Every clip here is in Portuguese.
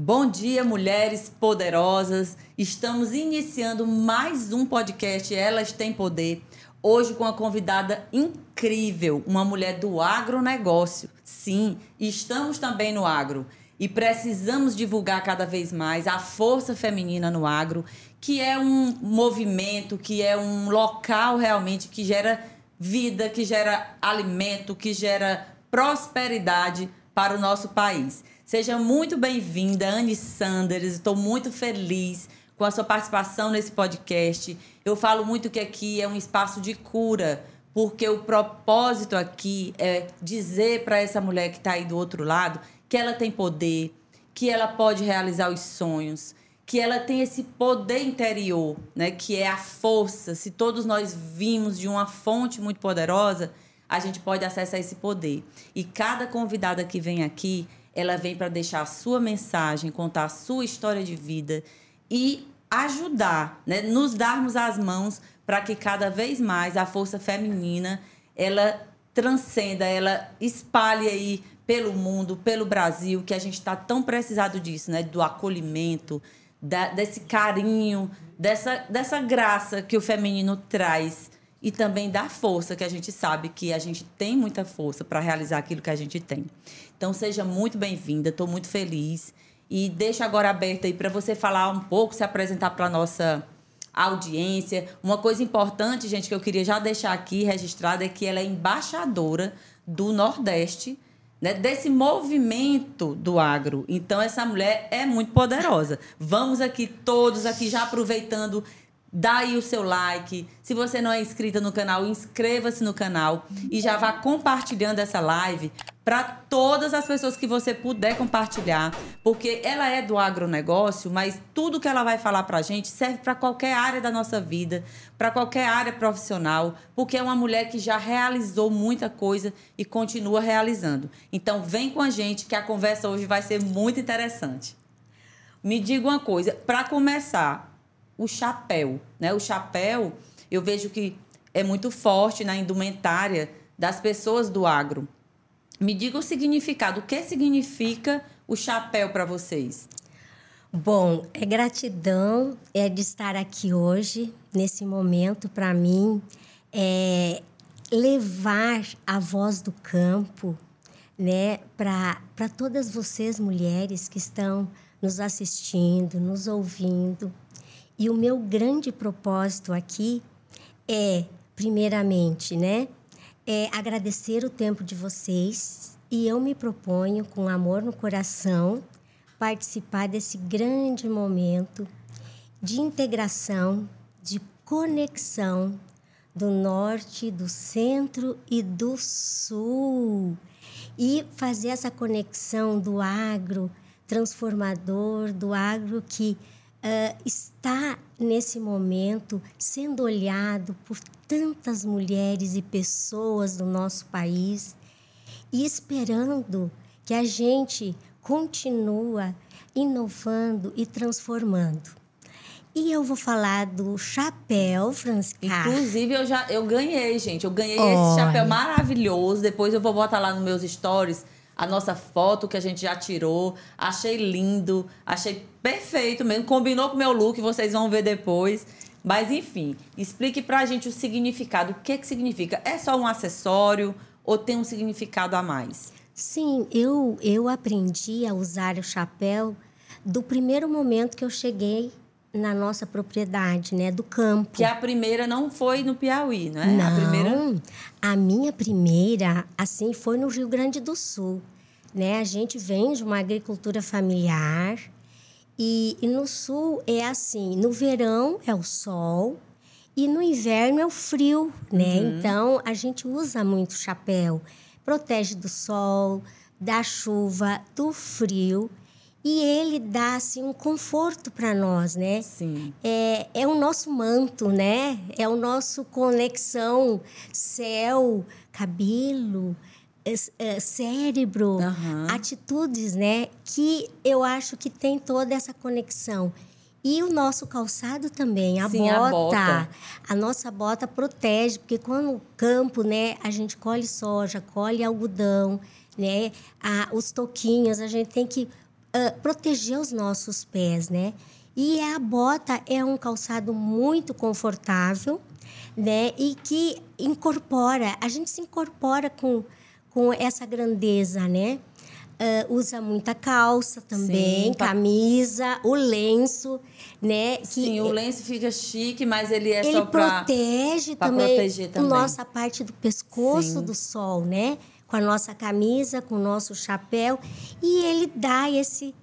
Bom dia, mulheres poderosas. Estamos iniciando mais um podcast Elas Têm Poder. Hoje com uma convidada incrível, uma mulher do agronegócio. Sim, estamos também no agro e precisamos divulgar cada vez mais a força feminina no agro, que é um movimento, que é um local realmente que gera vida, que gera alimento, que gera prosperidade para o nosso país. Seja muito bem-vinda, Anne Sanders. Estou muito feliz com a sua participação nesse podcast. Eu falo muito que aqui é um espaço de cura, porque o propósito aqui é dizer para essa mulher que está aí do outro lado que ela tem poder, que ela pode realizar os sonhos, que ela tem esse poder interior, né, que é a força. Se todos nós vimos de uma fonte muito poderosa, a gente pode acessar esse poder. E cada convidada que vem aqui, ela vem para deixar a sua mensagem, contar a sua história de vida e ajudar, né? nos darmos as mãos para que cada vez mais a força feminina ela transcenda, ela espalhe aí pelo mundo, pelo Brasil, que a gente está tão precisado disso, né? Do acolhimento, da, desse carinho, dessa, dessa graça que o feminino traz e também da força, que a gente sabe que a gente tem muita força para realizar aquilo que a gente tem. Então, seja muito bem-vinda, estou muito feliz. E deixo agora aberto aí para você falar um pouco, se apresentar para a nossa audiência. Uma coisa importante, gente, que eu queria já deixar aqui registrada é que ela é embaixadora do Nordeste, né, desse movimento do agro. Então, essa mulher é muito poderosa. Vamos aqui, todos aqui, já aproveitando dá aí o seu like. Se você não é inscrita no canal, inscreva-se no canal e já vá compartilhando essa live para todas as pessoas que você puder compartilhar, porque ela é do agronegócio, mas tudo que ela vai falar para a gente serve para qualquer área da nossa vida, para qualquer área profissional, porque é uma mulher que já realizou muita coisa e continua realizando. Então, vem com a gente que a conversa hoje vai ser muito interessante. Me diga uma coisa, para começar, o chapéu. Né? O chapéu, eu vejo que é muito forte na indumentária das pessoas do agro. Me diga o significado. O que significa o chapéu para vocês? Bom, é gratidão é de estar aqui hoje, nesse momento, para mim, é levar a voz do campo né, para todas vocês, mulheres que estão nos assistindo, nos ouvindo, e o meu grande propósito aqui é, primeiramente, né, é agradecer o tempo de vocês e eu me proponho, com amor no coração, participar desse grande momento de integração, de conexão do norte, do centro e do sul. E fazer essa conexão do agro transformador, do agro que uh, está nesse momento sendo olhado por tantas mulheres e pessoas do nosso país e esperando que a gente continua inovando e transformando. E eu vou falar do chapéu, Francisca. Inclusive, eu já eu ganhei, gente. Eu ganhei Olha. esse chapéu maravilhoso. Depois eu vou botar lá nos meus stories a nossa foto que a gente já tirou. Achei lindo, achei perfeito mesmo. Combinou com o meu look, vocês vão ver depois. Mas enfim, explique pra gente o significado. O que que significa? É só um acessório ou tem um significado a mais? Sim, eu, eu aprendi a usar o chapéu do primeiro momento que eu cheguei na nossa propriedade, né, do campo. Que a primeira não foi no Piauí, não é? Não, a, primeira... a minha primeira, assim, foi no Rio Grande do Sul. Né? A gente vem de uma agricultura familiar e, e no sul é assim, no verão é o sol e no inverno é o frio, né? Uhum. Então a gente usa muito chapéu, protege do sol, da chuva, do frio e ele dá assim um conforto para nós, né? Sim. É, é o nosso manto, né? É o nosso conexão céu, cabelo, é, cérebro, uhum. atitudes, né? Que eu acho que tem toda essa conexão. E o nosso calçado também, a, Sim, bota, a bota. A nossa bota protege, porque quando o campo, né, a gente colhe soja, colhe algodão, né? A, os toquinhos, a gente tem que uh, proteger os nossos pés, né? E a bota é um calçado muito confortável, né? E que incorpora, a gente se incorpora com, com essa grandeza, né? Uh, usa muita calça também, Sim, camisa, o lenço, né? Que Sim, o lenço fica chique, mas ele é ele só para protege também, proteger também. nossa parte do pescoço Sim. do sol, né? Com a nossa camisa, com o nosso chapéu e ele dá esse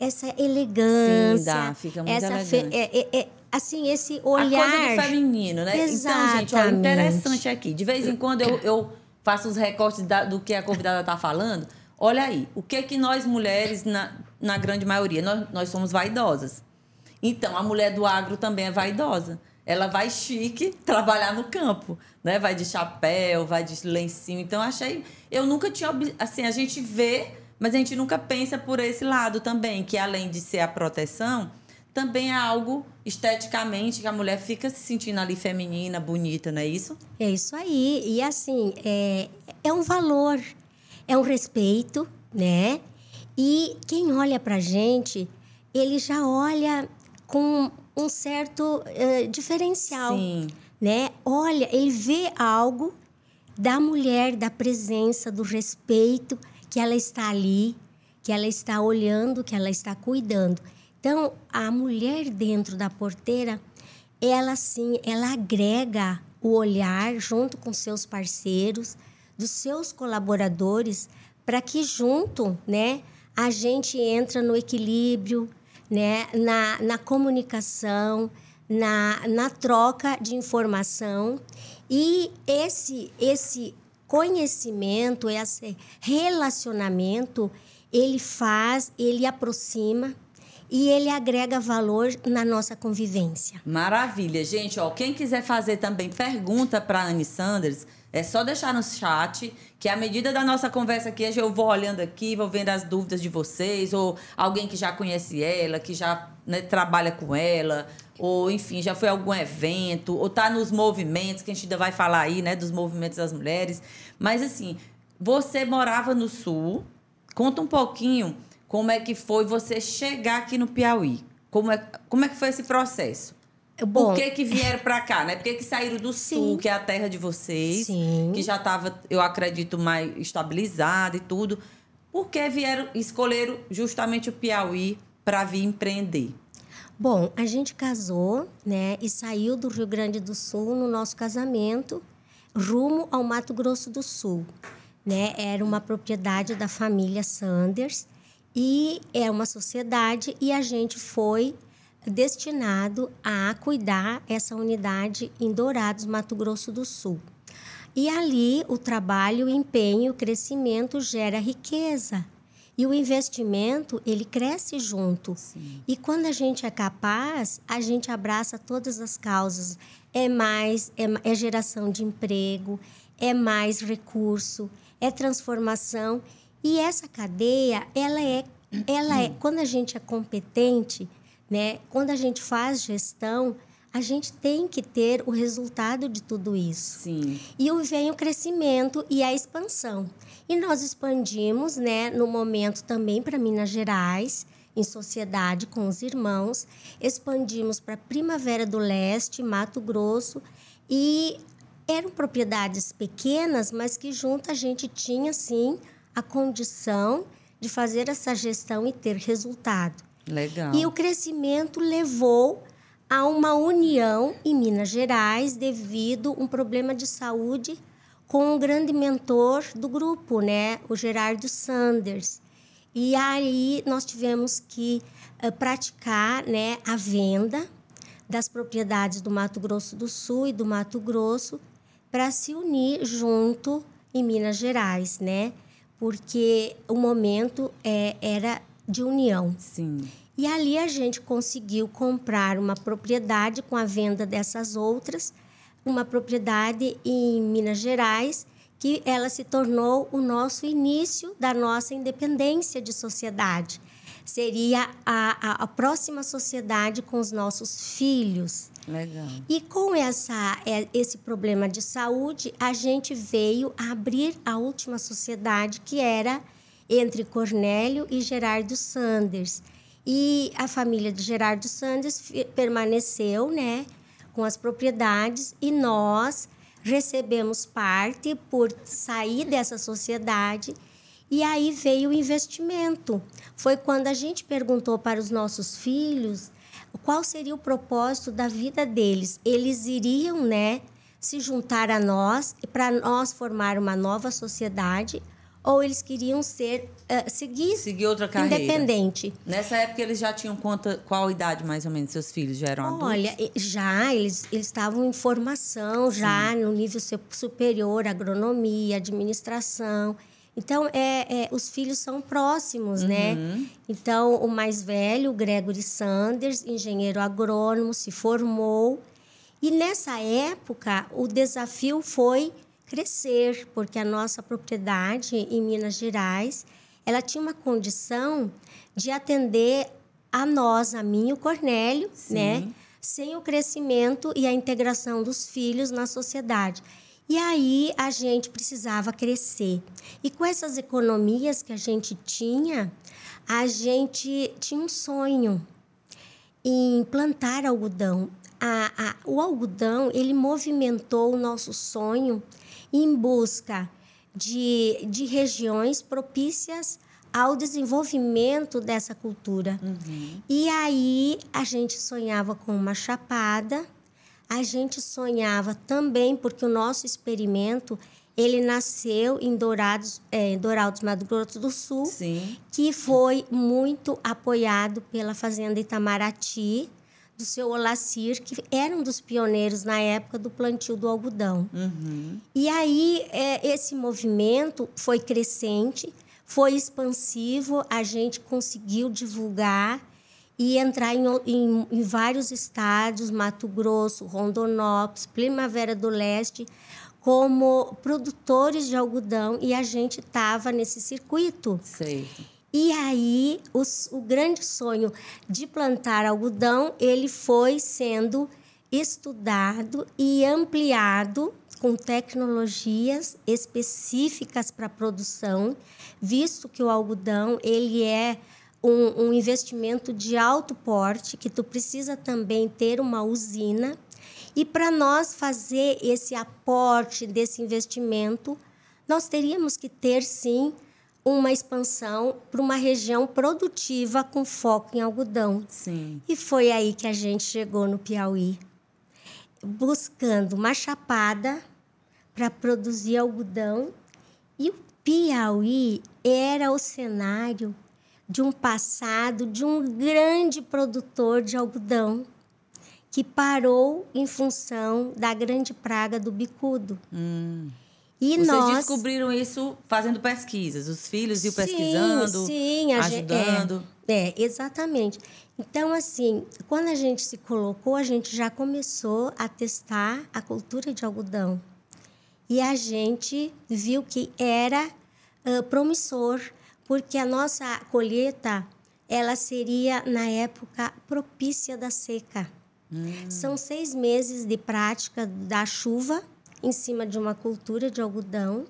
essa elegância, Sim, dá, fica muito essa elegante. É, é, é, assim esse olhar a coisa do feminino, né? Exatamente. Então, gente, olha, interessante aqui. De vez em quando eu, eu faço os recortes da, do que a convidada está falando. Olha aí, o que que nós mulheres, na, na grande maioria, nós, nós somos vaidosas. Então, a mulher do agro também é vaidosa. Ela vai chique trabalhar no campo, né? Vai de chapéu, vai de lencinho. Então, achei... Eu nunca tinha... Assim, a gente vê, mas a gente nunca pensa por esse lado também, que além de ser a proteção, também é algo esteticamente que a mulher fica se sentindo ali feminina, bonita, não é isso? É isso aí. E assim, é, é um valor é um respeito, né? E quem olha para gente, ele já olha com um certo uh, diferencial, Sim. né? Olha, ele vê algo da mulher, da presença, do respeito que ela está ali, que ela está olhando, que ela está cuidando. Então, a mulher dentro da porteira, ela sim, ela agrega o olhar junto com seus parceiros, dos seus colaboradores para que junto, né, a gente entra no equilíbrio, né, na, na comunicação, na, na troca de informação e esse esse conhecimento, esse relacionamento, ele faz, ele aproxima e ele agrega valor na nossa convivência. Maravilha, gente. Ó, quem quiser fazer também pergunta para Anne Sanders, é só deixar no chat, que à medida da nossa conversa aqui, eu vou olhando aqui, vou vendo as dúvidas de vocês, ou alguém que já conhece ela, que já né, trabalha com ela, ou enfim, já foi a algum evento, ou tá nos movimentos, que a gente ainda vai falar aí, né, dos movimentos das mulheres. Mas assim, você morava no Sul, conta um pouquinho como é que foi você chegar aqui no Piauí. Como é, como é que foi esse processo? Bom, Por que, que vieram para cá, né? Por que, que saíram do sim. sul, que é a terra de vocês, sim. que já estava, eu acredito, mais estabilizada e tudo. Por que vieram, escolheram justamente o Piauí para vir empreender? Bom, a gente casou, né, e saiu do Rio Grande do Sul no nosso casamento, rumo ao Mato Grosso do Sul, né? Era uma propriedade da família Sanders e é uma sociedade e a gente foi destinado a cuidar essa unidade em Dourados, Mato Grosso do Sul. E ali o trabalho, o empenho, o crescimento gera riqueza. E o investimento, ele cresce junto. Sim. E quando a gente é capaz, a gente abraça todas as causas. É mais, é, é geração de emprego, é mais recurso, é transformação. E essa cadeia, ela é, ela é, quando a gente é competente, né? Quando a gente faz gestão, a gente tem que ter o resultado de tudo isso. Sim. E vem o crescimento e a expansão. E nós expandimos, né, no momento também para Minas Gerais, em sociedade com os irmãos, expandimos para Primavera do Leste, Mato Grosso e eram propriedades pequenas, mas que junto a gente tinha sim a condição de fazer essa gestão e ter resultado. Legal. E o crescimento levou a uma união em Minas Gerais devido a um problema de saúde com um grande mentor do grupo, né, o Gerardo Sanders. E aí nós tivemos que uh, praticar, né, a venda das propriedades do Mato Grosso do Sul e do Mato Grosso para se unir junto em Minas Gerais, né? Porque o momento é, era de união. Sim. E ali a gente conseguiu comprar uma propriedade com a venda dessas outras, uma propriedade em Minas Gerais, que ela se tornou o nosso início da nossa independência de sociedade. Seria a, a, a próxima sociedade com os nossos filhos. Legal. E com essa, é, esse problema de saúde, a gente veio abrir a última sociedade, que era entre Cornélio e Gerardo Sanders. E a família de Gerardo Sanders permaneceu, né, com as propriedades e nós recebemos parte por sair dessa sociedade e aí veio o investimento. Foi quando a gente perguntou para os nossos filhos qual seria o propósito da vida deles. Eles iriam, né, se juntar a nós para nós formar uma nova sociedade ou eles queriam ser uh, seguir, seguir outra carreira independente. Nessa época eles já tinham quanta, qual idade mais ou menos seus filhos já eram adultos? Olha, já eles eles estavam em formação Sim. já no nível superior, agronomia, administração. Então, é, é, os filhos são próximos, né? uhum. né? Então, o mais velho, Gregory Sanders, engenheiro agrônomo, se formou. E nessa época, o desafio foi crescer, porque a nossa propriedade em Minas Gerais, ela tinha uma condição de atender a nós, a mim e o Cornélio, Sim. né? Sem o crescimento e a integração dos filhos na sociedade. E aí a gente precisava crescer. E com essas economias que a gente tinha, a gente tinha um sonho em plantar algodão. A, a, o algodão ele movimentou o nosso sonho em busca de, de regiões propícias ao desenvolvimento dessa cultura. Uhum. E aí a gente sonhava com uma chapada a gente sonhava também, porque o nosso experimento ele nasceu em Dourados, é, Dourados, Mato Grosso do Sul, Sim. que foi muito apoiado pela Fazenda Itamaraty, do seu Olacir, que era um dos pioneiros na época do plantio do algodão. Uhum. E aí, é, esse movimento foi crescente, foi expansivo, a gente conseguiu divulgar e entrar em, em, em vários estados, Mato Grosso, Rondonópolis, Primavera do Leste, como produtores de algodão e a gente estava nesse circuito. Certo. E aí o grande sonho de plantar algodão ele foi sendo estudado e ampliado com tecnologias específicas para produção, visto que o algodão ele é um, um investimento de alto porte, que tu precisa também ter uma usina. E para nós fazer esse aporte desse investimento, nós teríamos que ter sim uma expansão para uma região produtiva com foco em algodão. Sim. E foi aí que a gente chegou no Piauí, buscando uma chapada para produzir algodão. E o Piauí era o cenário de um passado de um grande produtor de algodão que parou em função da grande praga do bicudo. Hum. E Vocês nós descobriram isso fazendo pesquisas, os filhos iam pesquisando, sim, ajudando. Gente, é, é, exatamente. Então, assim, quando a gente se colocou, a gente já começou a testar a cultura de algodão. E a gente viu que era uh, promissor porque a nossa colheita ela seria na época propícia da seca. Hum. São seis meses de prática da chuva em cima de uma cultura de algodão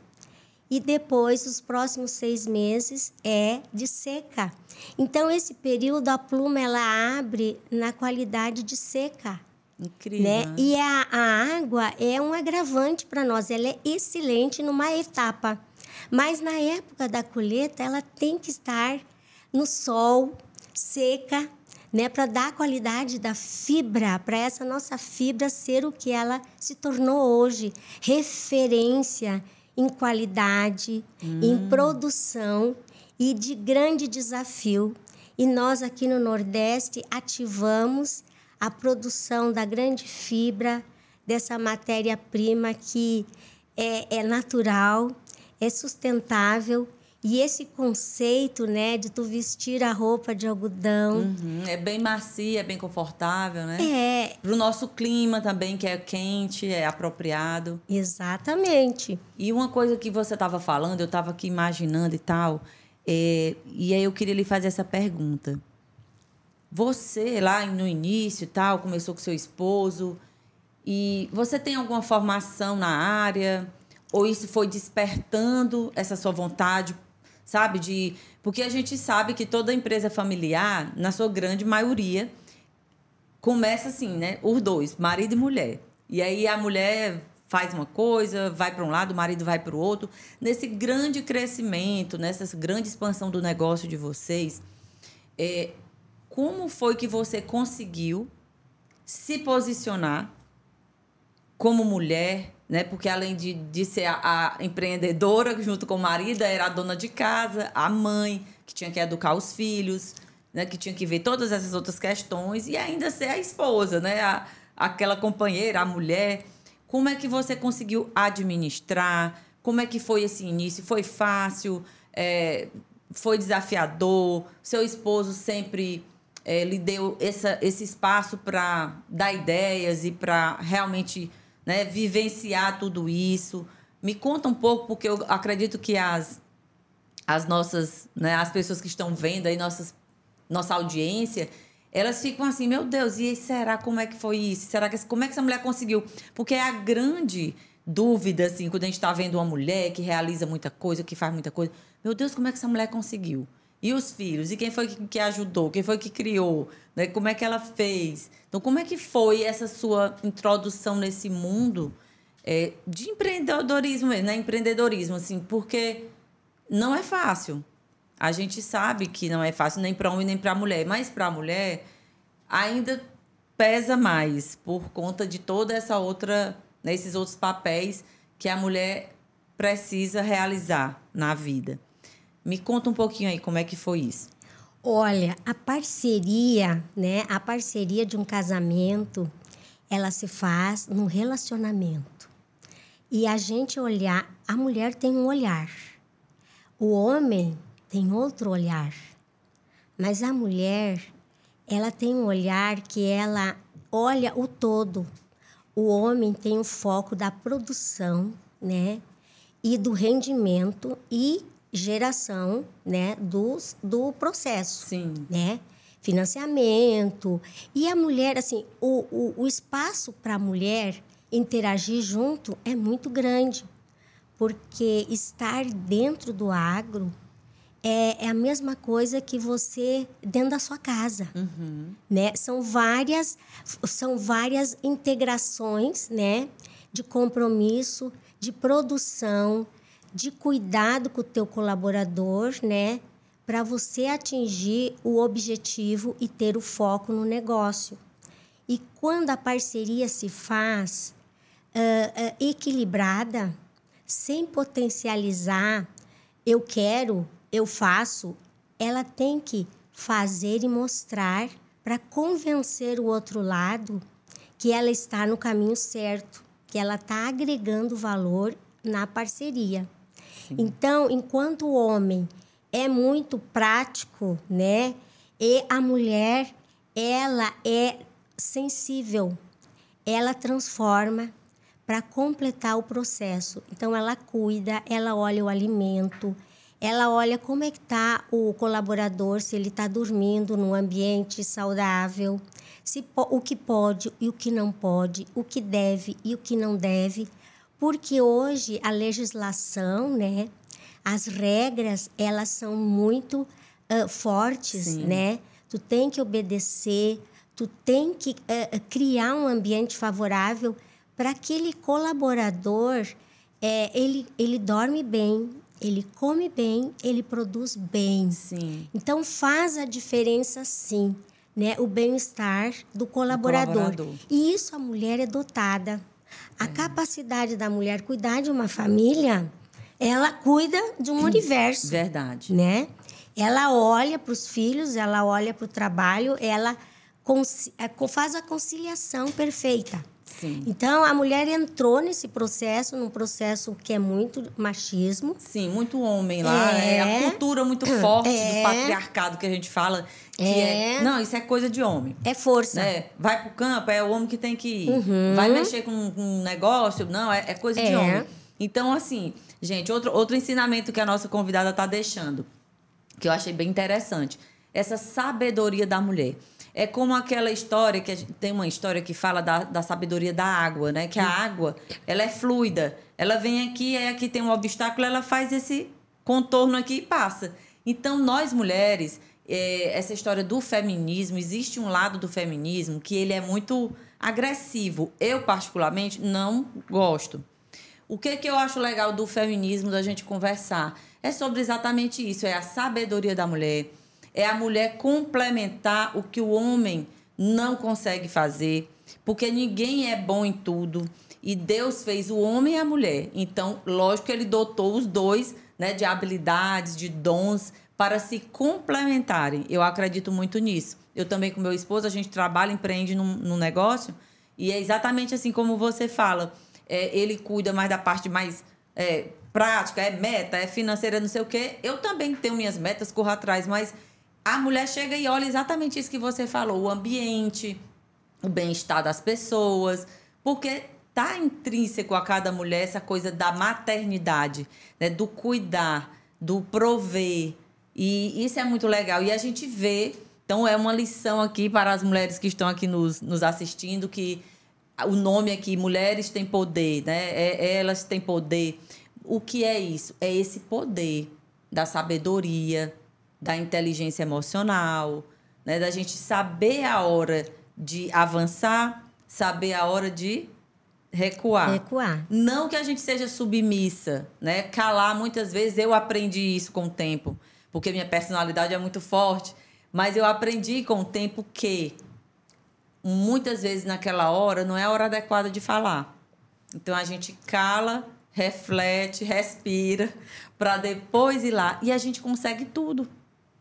e depois os próximos seis meses é de seca. Então esse período a pluma ela abre na qualidade de seca. Incrível. Né? E a, a água é um agravante para nós, ela é excelente numa etapa. Mas na época da colheita, ela tem que estar no sol, seca, né, para dar a qualidade da fibra, para essa nossa fibra ser o que ela se tornou hoje, referência em qualidade, hum. em produção e de grande desafio. E nós aqui no Nordeste ativamos a produção da grande fibra, dessa matéria-prima que é, é natural, é sustentável e esse conceito, né, de tu vestir a roupa de algodão. Uhum, é bem macia, é bem confortável, né? É. Para o nosso clima também, que é quente, é apropriado. Exatamente. E uma coisa que você estava falando, eu estava aqui imaginando e tal, é, e aí eu queria lhe fazer essa pergunta. Você, lá no início e tal, começou com seu esposo, e você tem alguma formação na área? Ou isso foi despertando essa sua vontade sabe? De porque a gente sabe que toda empresa familiar, na sua grande maioria, começa assim, né? Os dois, marido e mulher. E aí a mulher faz uma coisa, vai para um lado, o marido vai para o outro. Nesse grande crescimento, nessa grande expansão do negócio de vocês, é, como foi que você conseguiu se posicionar como mulher, né? Porque além de, de ser a, a, empreendedora junto com o marido, era a dona de casa, a mãe, que tinha que educar os filhos, né? Que tinha que ver todas essas outras questões e ainda ser a esposa, né? A, aquela companheira, a mulher. Como é que você conseguiu administrar? Como é que foi esse início? Foi fácil? É, foi desafiador? Seu esposo sempre é, lhe deu essa, esse espaço para dar ideias e para realmente né, vivenciar tudo isso. Me conta um pouco, porque eu acredito que as, as nossas, né, as pessoas que estão vendo aí, nossas, nossa audiência, elas ficam assim, meu Deus, e será como é que foi isso? Será que como é que essa mulher conseguiu? Porque é a grande dúvida, assim, quando a gente está vendo uma mulher que realiza muita coisa, que faz muita coisa, meu Deus, como é que essa mulher conseguiu? E os filhos? E quem foi que, ajudou? Quem foi que criou? Né? Como é que ela fez? Então, como é que foi essa sua introdução nesse mundo é, de empreendedorismo mesmo, né? Empreendedorismo, assim, porque não é fácil. A gente sabe que não é fácil nem para homem nem para mulher, mas para a mulher ainda pesa mais por conta de toda essa outra, né, esses outros papéis que a mulher precisa realizar na vida. Me conta um pouquinho aí como é que foi isso. Olha, a parceria, né? A parceria de um casamento, ela se faz no relacionamento. E a gente olhar, a mulher tem um olhar. O homem tem outro olhar. Mas a mulher, ela tem um olhar que ela olha o todo. O homem tem o foco da produção, né? E do rendimento e geração né, do, do processo. Sim. Né? Financiamento. E a mulher, assim, o, o, o espaço para a mulher interagir junto é muito grande. Porque estar dentro do agro é, é, a mesma coisa que você dentro da sua casa, uhum. né? São várias, são várias integrações, né? De compromisso, de produção, de cuidado com o teu colaborador, né? Para você atingir o objetivo e ter o foco no negócio. E quando a parceria se faz uh, uh, equilibrada, sem potencializar, eu quero, eu faço, ela tem que fazer e mostrar para convencer o outro lado que ela está no caminho certo, que ela está agregando valor na parceria. Então, enquanto o homem é muito prático, né? E a mulher, ela é sensível. Ela transforma para completar o processo. Então ela cuida, ela olha o alimento, ela olha como é que está o colaborador, se ele está dormindo num ambiente saudável, se o que pode e o que não pode, o que deve e o que não deve porque hoje a legislação, né, as regras, elas são muito uh, fortes, Sim. né? Tu tem que obedecer, tu tem que uh, criar um ambiente favorável para aquele colaborador, é, ele, ele dorme bem, ele come bem, ele produz bem. Sim. Então faz a diferença sim, né? O bem-estar do colaborador. colaborador. E isso a mulher é dotada. A capacidade da mulher cuidar de uma família, ela cuida de um universo. Verdade. Né? Ela olha para os filhos, ela olha para o trabalho, ela é, faz a conciliação perfeita. Sim. Então, a mulher entrou nesse processo, num processo que é muito machismo. Sim, muito homem lá. É, é a cultura muito forte é, do patriarcado que a gente fala. Que é. é. Não, isso é coisa de homem. É força. Né? Vai pro campo, é o homem que tem que ir. Uhum. Vai mexer com um negócio, não, é, é coisa de é. homem. Então, assim, gente, outro, outro ensinamento que a nossa convidada está deixando, que eu achei bem interessante. Essa sabedoria da mulher. É como aquela história que gente, tem uma história que fala da, da sabedoria da água, né? Que a água, ela é fluida. Ela vem aqui, aí aqui tem um obstáculo, ela faz esse contorno aqui e passa. Então, nós mulheres, é, essa história do feminismo, existe um lado do feminismo que ele é muito agressivo. Eu, particularmente, não gosto. O que, que eu acho legal do feminismo, da gente conversar? É sobre exatamente isso: é a sabedoria da mulher, é a mulher complementar o que o homem não consegue fazer, porque ninguém é bom em tudo. E Deus fez o homem e a mulher. Então, lógico que ele dotou os dois né, de habilidades, de dons para se complementarem. Eu acredito muito nisso. Eu também, com meu esposo, a gente trabalha, empreende num, num negócio e é exatamente assim como você fala. É, ele cuida mais da parte mais é, prática, é meta, é financeira, não sei o quê. Eu também tenho minhas metas, corro atrás, mas a mulher chega e olha exatamente isso que você falou: o ambiente, o bem-estar das pessoas, porque tá intrínseco a cada mulher essa coisa da maternidade, né? do cuidar, do prover. E isso é muito legal. E a gente vê, então é uma lição aqui para as mulheres que estão aqui nos, nos assistindo, que o nome aqui, Mulheres Têm Poder, né? É, elas têm poder. O que é isso? É esse poder da sabedoria, da inteligência emocional, né? da gente saber a hora de avançar, saber a hora de recuar. Recuar. Não que a gente seja submissa, né? Calar, muitas vezes eu aprendi isso com o tempo, porque minha personalidade é muito forte, mas eu aprendi com o tempo que muitas vezes naquela hora não é a hora adequada de falar. Então a gente cala, reflete, respira para depois ir lá e a gente consegue tudo.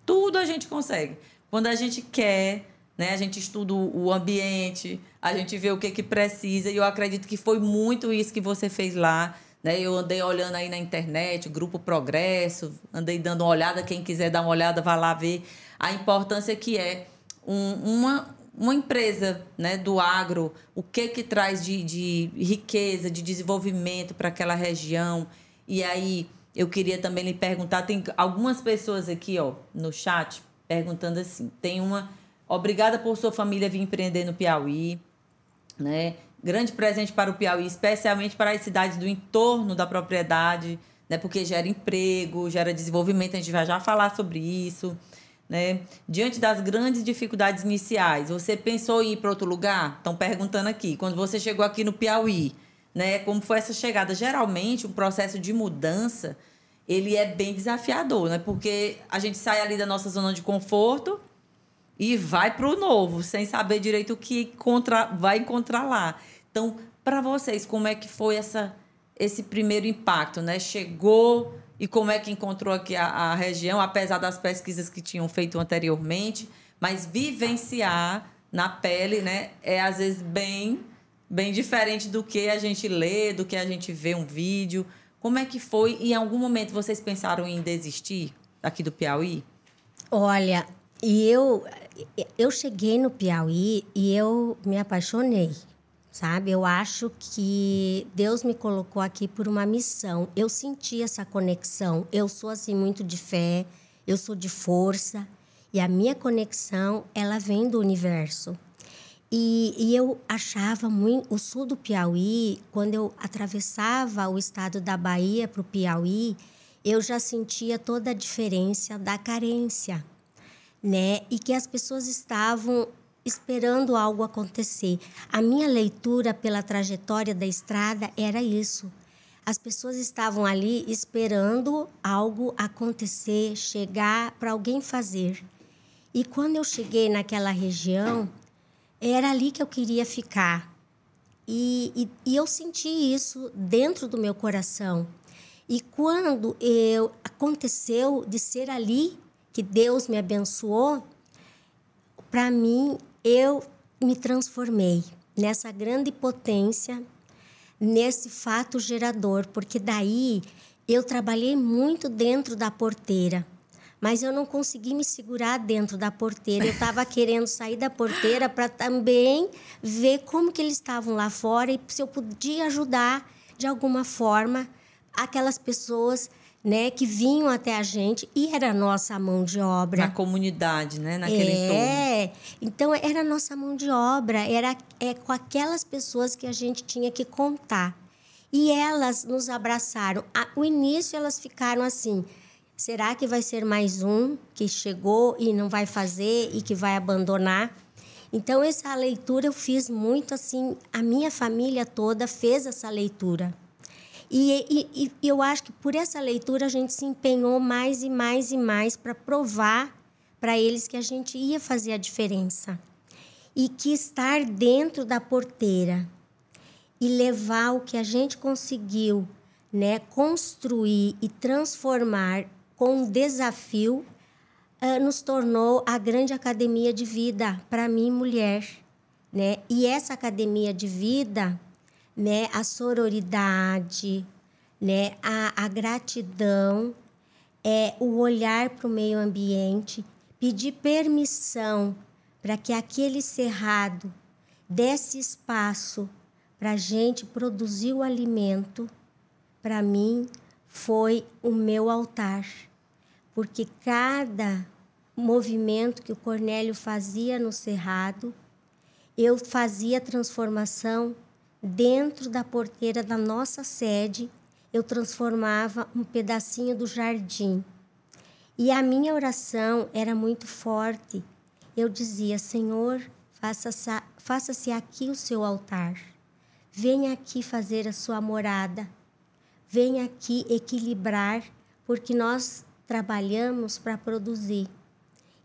Tudo a gente consegue. Quando a gente quer, né? A gente estuda o ambiente, a gente vê o que, que precisa, e eu acredito que foi muito isso que você fez lá. Né? Eu andei olhando aí na internet, Grupo Progresso, andei dando uma olhada, quem quiser dar uma olhada, vá lá ver a importância que é um, uma, uma empresa né, do agro, o que que traz de, de riqueza, de desenvolvimento para aquela região. E aí eu queria também lhe perguntar, tem algumas pessoas aqui ó, no chat perguntando assim, tem uma Obrigada por sua família vir empreender no Piauí. Né? Grande presente para o Piauí, especialmente para as cidades do entorno da propriedade, né? porque gera emprego, gera desenvolvimento, a gente vai já falar sobre isso. Né? Diante das grandes dificuldades iniciais, você pensou em ir para outro lugar? Estão perguntando aqui. Quando você chegou aqui no Piauí, né? como foi essa chegada? Geralmente, um processo de mudança ele é bem desafiador, né? porque a gente sai ali da nossa zona de conforto e vai para o novo, sem saber direito o que contra, vai encontrar lá. Então, para vocês, como é que foi essa, esse primeiro impacto? Né? Chegou e como é que encontrou aqui a, a região, apesar das pesquisas que tinham feito anteriormente, mas vivenciar na pele né, é às vezes bem, bem diferente do que a gente lê, do que a gente vê um vídeo. Como é que foi? E em algum momento vocês pensaram em desistir aqui do Piauí? Olha, e eu, eu cheguei no Piauí e eu me apaixonei, sabe? Eu acho que Deus me colocou aqui por uma missão. Eu senti essa conexão. Eu sou assim muito de fé, eu sou de força e a minha conexão ela vem do universo. E, e eu achava muito o sul do Piauí, quando eu atravessava o estado da Bahia para o Piauí, eu já sentia toda a diferença da carência né? E que as pessoas estavam esperando algo acontecer. A minha leitura pela trajetória da estrada era isso. As pessoas estavam ali esperando algo acontecer, chegar para alguém fazer. E quando eu cheguei naquela região, era ali que eu queria ficar. E, e, e eu senti isso dentro do meu coração. E quando eu aconteceu de ser ali que Deus me abençoou, para mim eu me transformei nessa grande potência, nesse fato gerador, porque daí eu trabalhei muito dentro da porteira, mas eu não consegui me segurar dentro da porteira. Eu estava querendo sair da porteira para também ver como que eles estavam lá fora e se eu podia ajudar de alguma forma aquelas pessoas né, que vinham até a gente e era a nossa mão de obra. Na comunidade, né, naquele é, entorno. É, então era a nossa mão de obra, era é com aquelas pessoas que a gente tinha que contar. E elas nos abraçaram. O início elas ficaram assim, Será que vai ser mais um que chegou e não vai fazer e que vai abandonar? Então, essa leitura eu fiz muito assim, a minha família toda fez essa leitura. E, e, e eu acho que por essa leitura a gente se empenhou mais e mais e mais para provar para eles que a gente ia fazer a diferença. E que estar dentro da porteira e levar o que a gente conseguiu né, construir e transformar com um desafio, uh, nos tornou a grande academia de vida para mim, mulher. Né? E essa academia de vida, né, a sororidade, né, a, a gratidão, é o olhar para o meio ambiente, pedir permissão para que aquele cerrado desse espaço para a gente produzir o alimento, para mim foi o meu altar porque cada movimento que o Cornélio fazia no cerrado, eu fazia transformação dentro da porteira da nossa sede, eu transformava um pedacinho do jardim. E a minha oração era muito forte. Eu dizia: Senhor, faça-se faça aqui o seu altar. Venha aqui fazer a sua morada. Venha aqui equilibrar, porque nós trabalhamos para produzir.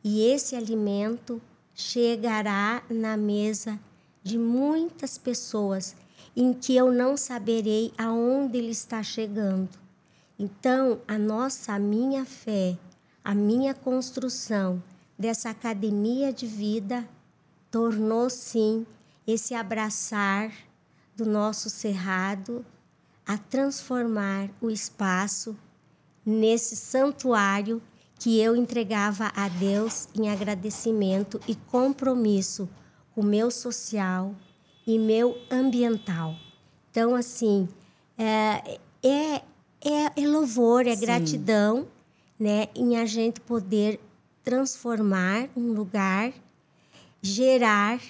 E esse alimento chegará na mesa de muitas pessoas em que eu não saberei aonde ele está chegando. Então, a nossa, a minha fé, a minha construção dessa academia de vida tornou sim esse abraçar do nosso cerrado a transformar o espaço nesse santuário que eu entregava a Deus em agradecimento e compromisso com o meu social e meu ambiental. Então, assim, é, é, é, é louvor, é Sim. gratidão, né, em a gente poder transformar um lugar, gerar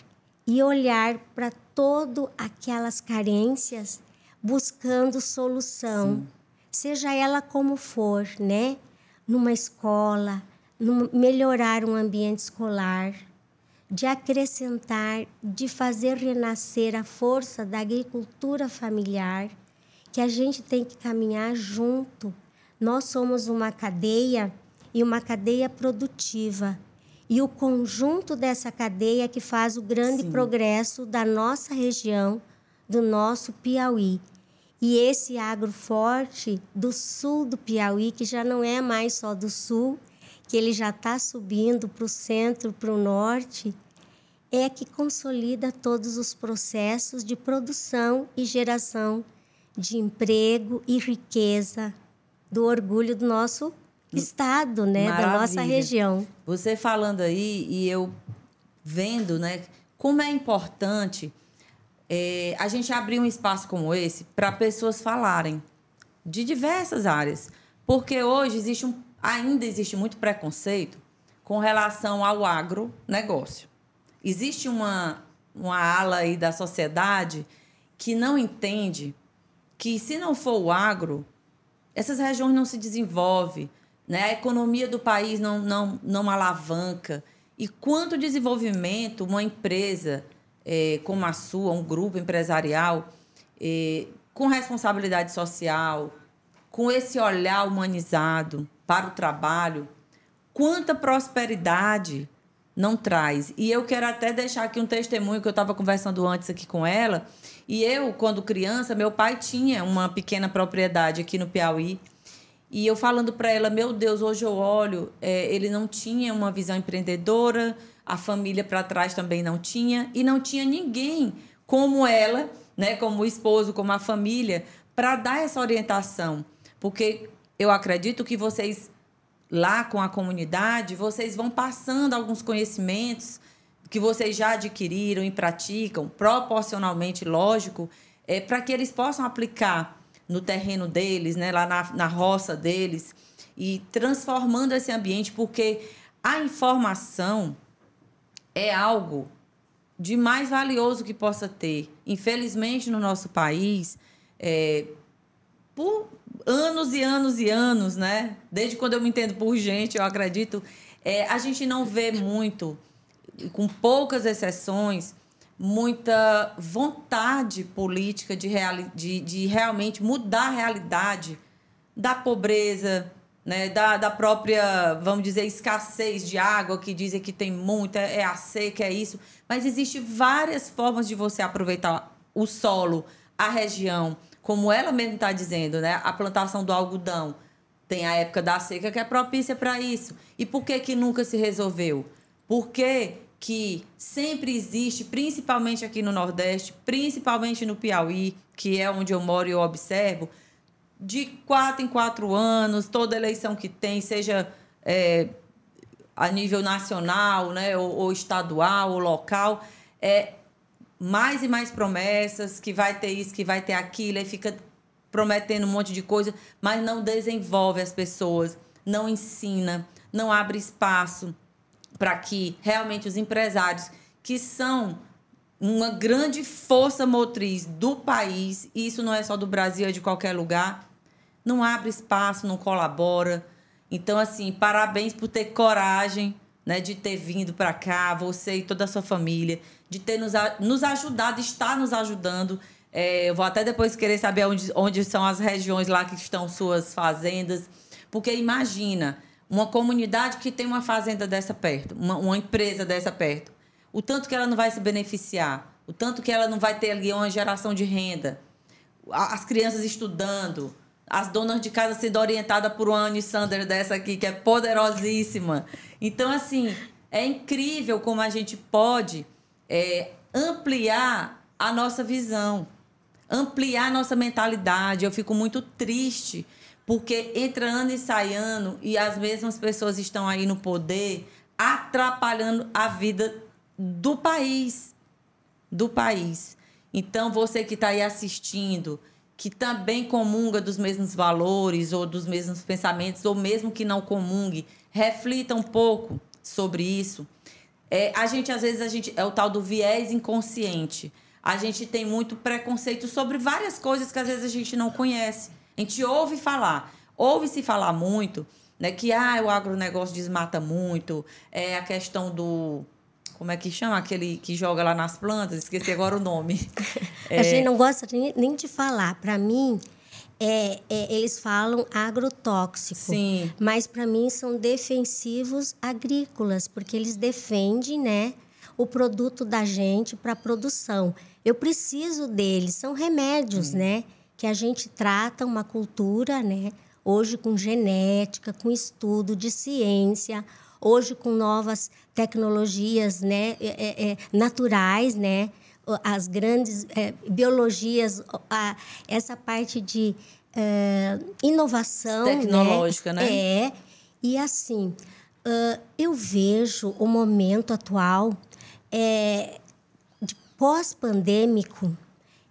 e olhar para todas aquelas carências buscando solução. Sim seja ela como for, né? Numa escola, num, melhorar um ambiente escolar, de acrescentar, de fazer renascer a força da agricultura familiar, que a gente tem que caminhar junto. Nós somos uma cadeia e uma cadeia produtiva. E o conjunto dessa cadeia que faz o grande Sim. progresso da nossa região, do nosso Piauí. E esse agro forte do sul do Piauí, que já não é mais só do sul, que ele já está subindo para o centro, para o norte, é que consolida todos os processos de produção e geração de emprego e riqueza, do orgulho do nosso estado, né, Maravilha. da nossa região. Você falando aí e eu vendo, né, como é importante é, a gente abrir um espaço como esse para pessoas falarem de diversas áreas. Porque hoje existe um, ainda existe muito preconceito com relação ao agronegócio. Existe uma, uma ala aí da sociedade que não entende que se não for o agro, essas regiões não se desenvolvem, né? a economia do país não, não, não alavanca. E quanto desenvolvimento uma empresa é, como a sua, um grupo empresarial, é, com responsabilidade social, com esse olhar humanizado para o trabalho, quanta prosperidade não traz. E eu quero até deixar aqui um testemunho que eu estava conversando antes aqui com ela. E eu, quando criança, meu pai tinha uma pequena propriedade aqui no Piauí. E eu falando para ela, meu Deus, hoje eu olho, é, ele não tinha uma visão empreendedora, a família para trás também não tinha e não tinha ninguém como ela, né, como o esposo, como a família, para dar essa orientação, porque eu acredito que vocês lá com a comunidade, vocês vão passando alguns conhecimentos que vocês já adquiriram e praticam, proporcionalmente, lógico, é, para que eles possam aplicar no terreno deles, né, lá na, na roça deles, e transformando esse ambiente, porque a informação é algo de mais valioso que possa ter. Infelizmente, no nosso país, é, por, anos e anos e anos, né? Desde quando eu me entendo por gente, eu acredito, é, a gente não vê muito, com poucas exceções, muita vontade política de, reali de, de realmente mudar a realidade da pobreza, né, da, da própria, vamos dizer, escassez de água, que dizem que tem muita, é a seca, é isso. Mas existe várias formas de você aproveitar o solo, a região, como ela mesma está dizendo, né? A plantação do algodão tem a época da seca que é propícia para isso. E por que que nunca se resolveu? Porque que sempre existe, principalmente aqui no Nordeste, principalmente no Piauí, que é onde eu moro e eu observo, de quatro em quatro anos, toda eleição que tem, seja é, a nível nacional, né, ou, ou, estadual, ou local, é mais e mais promessas, que vai ter isso, que vai ter aquilo, e fica prometendo um monte de coisa, mas não desenvolve as pessoas, não ensina, não abre espaço para que realmente os empresários, que são uma grande força motriz do país, e isso não é só do Brasil, é de qualquer lugar, não abre espaço, não colabora. Então, assim, parabéns por ter coragem né, de ter vindo para cá, você e toda a sua família, de ter nos, nos ajudado, estar nos ajudando. É, eu vou até depois querer saber onde, onde são as regiões lá que estão suas fazendas. Porque imagina, uma comunidade que tem uma fazenda dessa perto, uma, uma empresa dessa perto, o tanto que ela não vai se beneficiar, o tanto que ela não vai ter ali uma geração de renda, as crianças estudando, as donas de casa sendo orientadas por uma Anne Sander dessa aqui, que é poderosíssima. Então, assim, é incrível como a gente pode é, ampliar a nossa visão, ampliar a nossa mentalidade. Eu fico muito triste porque entra ano e sai ano e as mesmas pessoas estão aí no poder atrapalhando a vida do país. Do país. Então, você que está aí assistindo, que também comunga dos mesmos valores ou dos mesmos pensamentos, ou mesmo que não comungue, reflita um pouco sobre isso. É, a gente, às vezes, a gente é o tal do viés inconsciente. A gente tem muito preconceito sobre várias coisas que às vezes a gente não conhece. A gente ouve falar, ouve-se falar muito, né, que ah, o agronegócio desmata muito, é a questão do como é que chama aquele que joga lá nas plantas? Esqueci agora o nome. É... A gente não gosta nem de falar. Para mim, é, é, eles falam agrotóxico. Sim. Mas para mim são defensivos agrícolas, porque eles defendem, né, o produto da gente para produção. Eu preciso deles, são remédios, hum. né? que a gente trata uma cultura, né? Hoje com genética, com estudo de ciência, hoje com novas tecnologias, né? É, é, é naturais, né? As grandes é, biologias, a, essa parte de é, inovação né? tecnológica, né? né? É. E assim, uh, eu vejo o momento atual é, de pós-pandêmico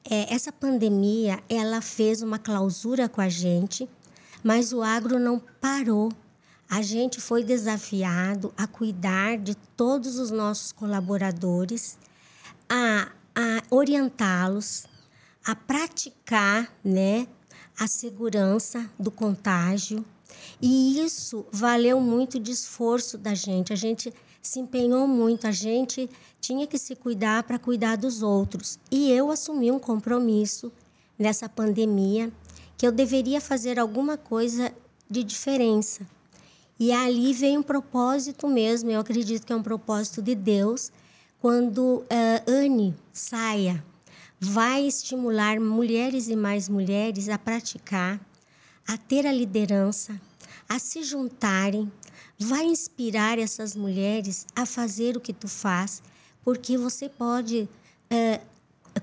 é, essa pandemia, ela fez uma clausura com a gente, mas o agro não parou. A gente foi desafiado a cuidar de todos os nossos colaboradores, a, a orientá-los, a praticar né, a segurança do contágio. E isso valeu muito de esforço da gente. A gente se empenhou muito, a gente tinha que se cuidar para cuidar dos outros. E eu assumi um compromisso nessa pandemia que eu deveria fazer alguma coisa de diferença. E ali vem um propósito mesmo, eu acredito que é um propósito de Deus, quando uh, Anne saia, vai estimular mulheres e mais mulheres a praticar, a ter a liderança, a se juntarem, vai inspirar essas mulheres a fazer o que tu faz, porque você pode é,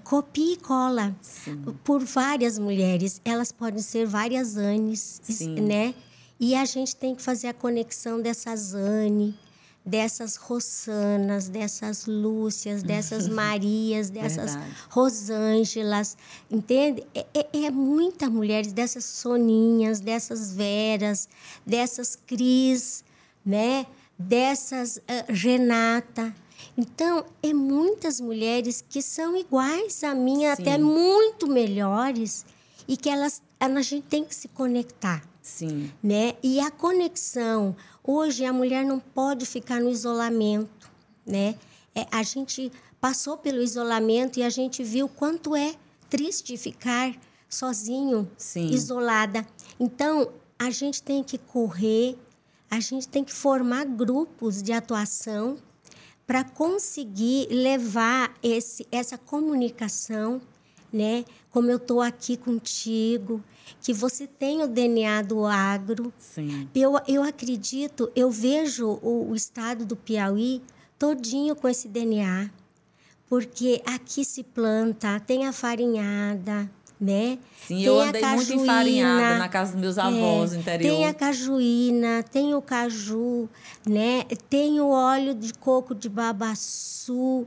copia e cola Sim. por várias mulheres. Elas podem ser várias Anes, né? E a gente tem que fazer a conexão dessas Anne, dessas Rossanas, dessas Lúcias, dessas Marias, dessas Verdade. Rosângelas, entende? É, é, é muita mulheres, dessas Soninhas, dessas Veras, dessas Cris, né? Dessas uh, Renata. Então, é muitas mulheres que são iguais a mim, Sim. até muito melhores, e que elas, a gente tem que se conectar. Sim. Né? E a conexão, hoje a mulher não pode ficar no isolamento, né? É, a gente passou pelo isolamento e a gente viu quanto é triste ficar sozinho, Sim. isolada. Então, a gente tem que correr, a gente tem que formar grupos de atuação para conseguir levar esse, essa comunicação, né? Como eu estou aqui contigo, que você tem o DNA do agro. Sim. Eu, eu acredito, eu vejo o, o estado do Piauí todinho com esse DNA, porque aqui se planta, tem a farinhada, né? Sim, tem eu andei muito enfarinhada na casa dos meus avós é, interior. Tem a cajuína, tem o caju, né? Tem o óleo de coco de babaçu,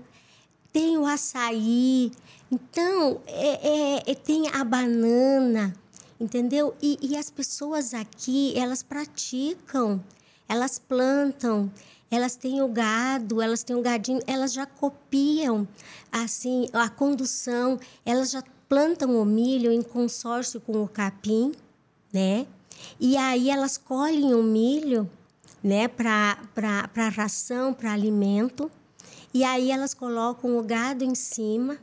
tem o açaí. Então, é, é, é tem a banana, entendeu? E, e as pessoas aqui, elas praticam, elas plantam, elas têm o gado, elas têm o gadinho, elas já copiam assim a condução, elas já plantam o milho em consórcio com o capim, né? E aí elas colhem o milho, né, para ração, para alimento. E aí elas colocam o gado em cima,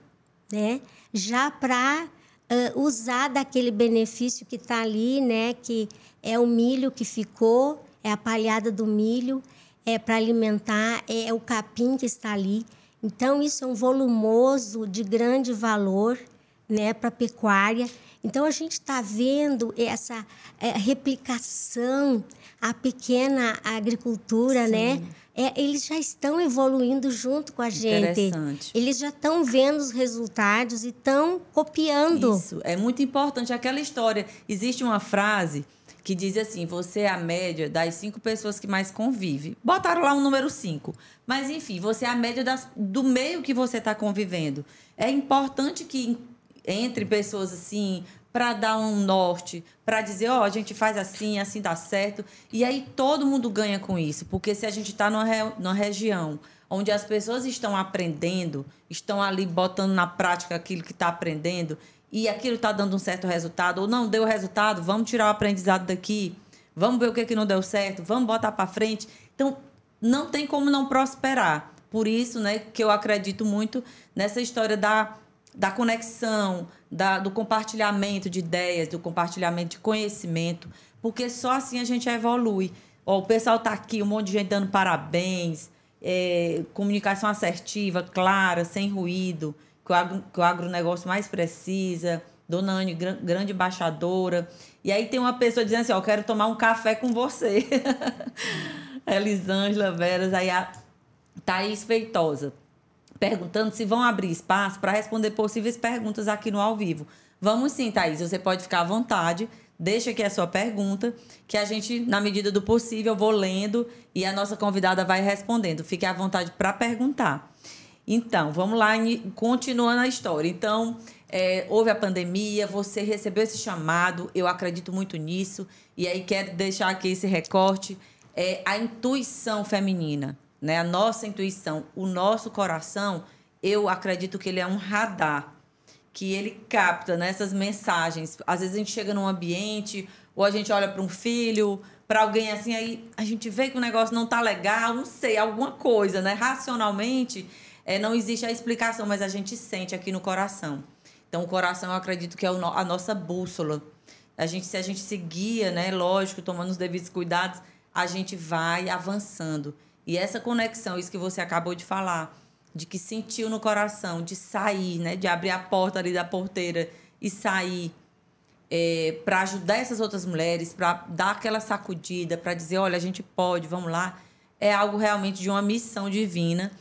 né, já para uh, usar daquele benefício que está ali, né, que é o milho que ficou, é a palhada do milho, é para alimentar, é o capim que está ali. Então isso é um volumoso de grande valor né, para a pecuária. Então, a gente está vendo essa é, replicação à pequena agricultura, né? Sim. né? É, eles já estão evoluindo junto com a gente. Eles já estão vendo os resultados e estão copiando. Isso, é muito importante. Aquela história, existe uma frase que diz assim: você é a média das cinco pessoas que mais convive. Botaram lá um número cinco. Mas, enfim, você é a média das, do meio que você está convivendo. É importante que entre pessoas assim, para dar um norte, para dizer, ó, oh, a gente faz assim, assim dá certo. E aí todo mundo ganha com isso, porque se a gente está numa, re... numa região onde as pessoas estão aprendendo, estão ali botando na prática aquilo que está aprendendo, e aquilo está dando um certo resultado, ou não deu resultado, vamos tirar o aprendizado daqui, vamos ver o que, que não deu certo, vamos botar para frente. Então, não tem como não prosperar. Por isso, né, que eu acredito muito nessa história da da conexão, da, do compartilhamento de ideias, do compartilhamento de conhecimento, porque só assim a gente evolui. Ó, o pessoal está aqui, um monte de gente dando parabéns, é, comunicação assertiva, clara, sem ruído, que o, agro, que o agronegócio mais precisa. Dona Anne, grande embaixadora. E aí tem uma pessoa dizendo assim: Ó, quero tomar um café com você. Elisângela Veras, aí a Thaís Feitosa perguntando se vão abrir espaço para responder possíveis perguntas aqui no ao vivo. Vamos sim, Thaís. Você pode ficar à vontade. Deixa aqui a sua pergunta, que a gente, na medida do possível, vou lendo e a nossa convidada vai respondendo. Fique à vontade para perguntar. Então, vamos lá, continuando a história. Então, é, houve a pandemia, você recebeu esse chamado, eu acredito muito nisso, e aí quero deixar aqui esse recorte. É, a intuição feminina né? A nossa intuição, o nosso coração, eu acredito que ele é um radar que ele capta né, mensagens. Às vezes a gente chega num ambiente ou a gente olha para um filho, para alguém assim, aí a gente vê que o negócio não tá legal, não sei, alguma coisa, né? Racionalmente, é, não existe a explicação, mas a gente sente aqui no coração. Então, o coração, eu acredito que é a nossa bússola. A gente, se a gente se guia, né? Lógico, tomando os devidos cuidados, a gente vai avançando. E essa conexão, isso que você acabou de falar, de que sentiu no coração, de sair, né? De abrir a porta ali da porteira e sair é, para ajudar essas outras mulheres, para dar aquela sacudida, para dizer, olha, a gente pode, vamos lá, é algo realmente de uma missão divina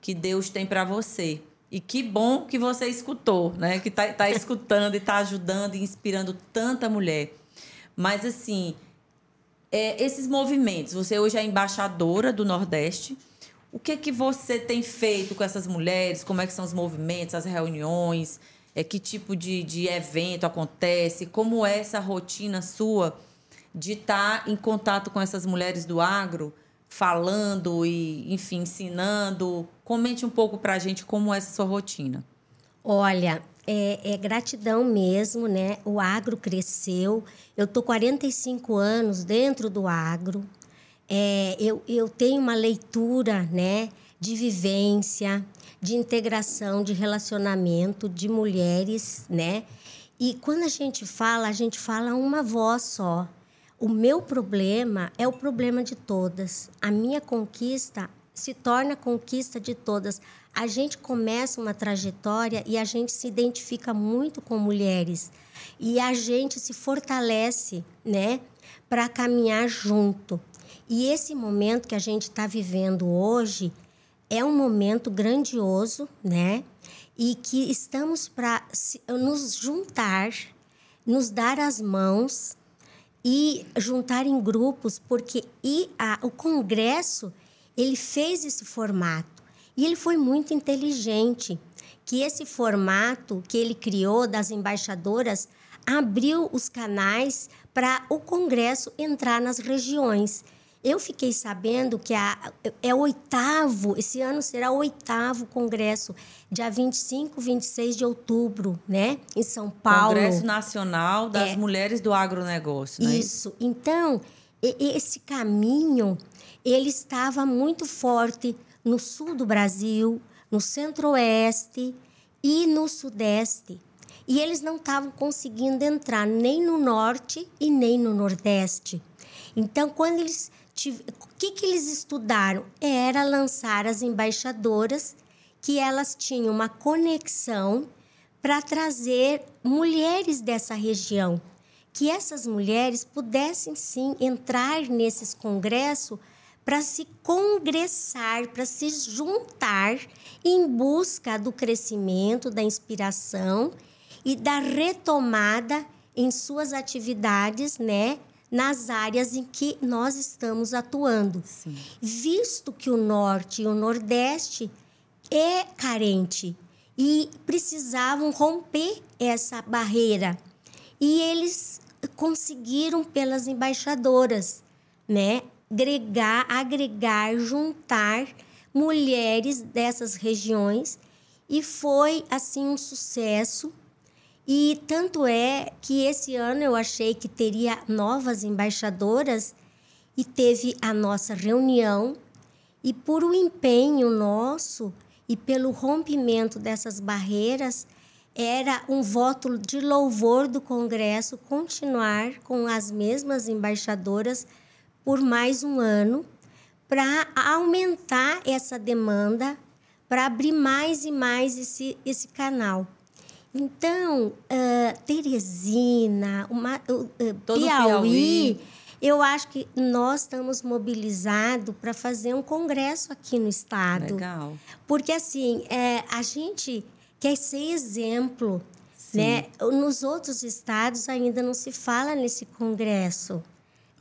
que Deus tem para você. E que bom que você escutou, né? Que está tá escutando e está ajudando e inspirando tanta mulher. Mas assim, é, esses movimentos, você hoje é embaixadora do Nordeste. O que que você tem feito com essas mulheres? Como é que são os movimentos, as reuniões? É, que tipo de, de evento acontece? Como é essa rotina sua de estar tá em contato com essas mulheres do agro, falando e, enfim, ensinando? Comente um pouco para a gente como é essa sua rotina. Olha, é, é, gratidão mesmo, né? O agro cresceu. Eu tô 45 anos dentro do agro. É, eu, eu tenho uma leitura, né? De vivência, de integração, de relacionamento de mulheres, né? E quando a gente fala, a gente fala uma voz só. O meu problema é o problema de todas. A minha conquista se torna conquista de todas. A gente começa uma trajetória e a gente se identifica muito com mulheres e a gente se fortalece, né, para caminhar junto. E esse momento que a gente está vivendo hoje é um momento grandioso, né? E que estamos para nos juntar, nos dar as mãos e juntar em grupos, porque e a, o Congresso ele fez esse formato e ele foi muito inteligente, que esse formato que ele criou das embaixadoras abriu os canais para o Congresso entrar nas regiões. Eu fiquei sabendo que a, é o oitavo, esse ano será o oitavo congresso, dia 25, 26 de outubro, né? Em São Paulo. Congresso Nacional das é, Mulheres do Agronegócio, né? Isso. Então, esse caminho, ele estava muito forte no sul do Brasil, no centro-oeste e no sudeste. E eles não estavam conseguindo entrar nem no norte e nem no nordeste. Então, quando eles o que, que eles estudaram? Era lançar as embaixadoras, que elas tinham uma conexão para trazer mulheres dessa região, que essas mulheres pudessem sim entrar nesses congressos para se congressar, para se juntar em busca do crescimento, da inspiração e da retomada em suas atividades, né, nas áreas em que nós estamos atuando. Sim. Visto que o norte e o nordeste é carente e precisavam romper essa barreira. E eles conseguiram pelas embaixadoras, né, agregar, agregar, juntar mulheres dessas regiões. E foi assim um sucesso. E tanto é que esse ano eu achei que teria novas embaixadoras e teve a nossa reunião. E por o empenho nosso e pelo rompimento dessas barreiras, era um voto de louvor do Congresso continuar com as mesmas embaixadoras por mais um ano para aumentar essa demanda, para abrir mais e mais esse, esse canal. Então, uh, Teresina, uma, uh, Piauí, Piauí, eu acho que nós estamos mobilizados para fazer um congresso aqui no estado. Legal. Porque, assim, é, a gente quer ser exemplo. Né? Nos outros estados ainda não se fala nesse congresso.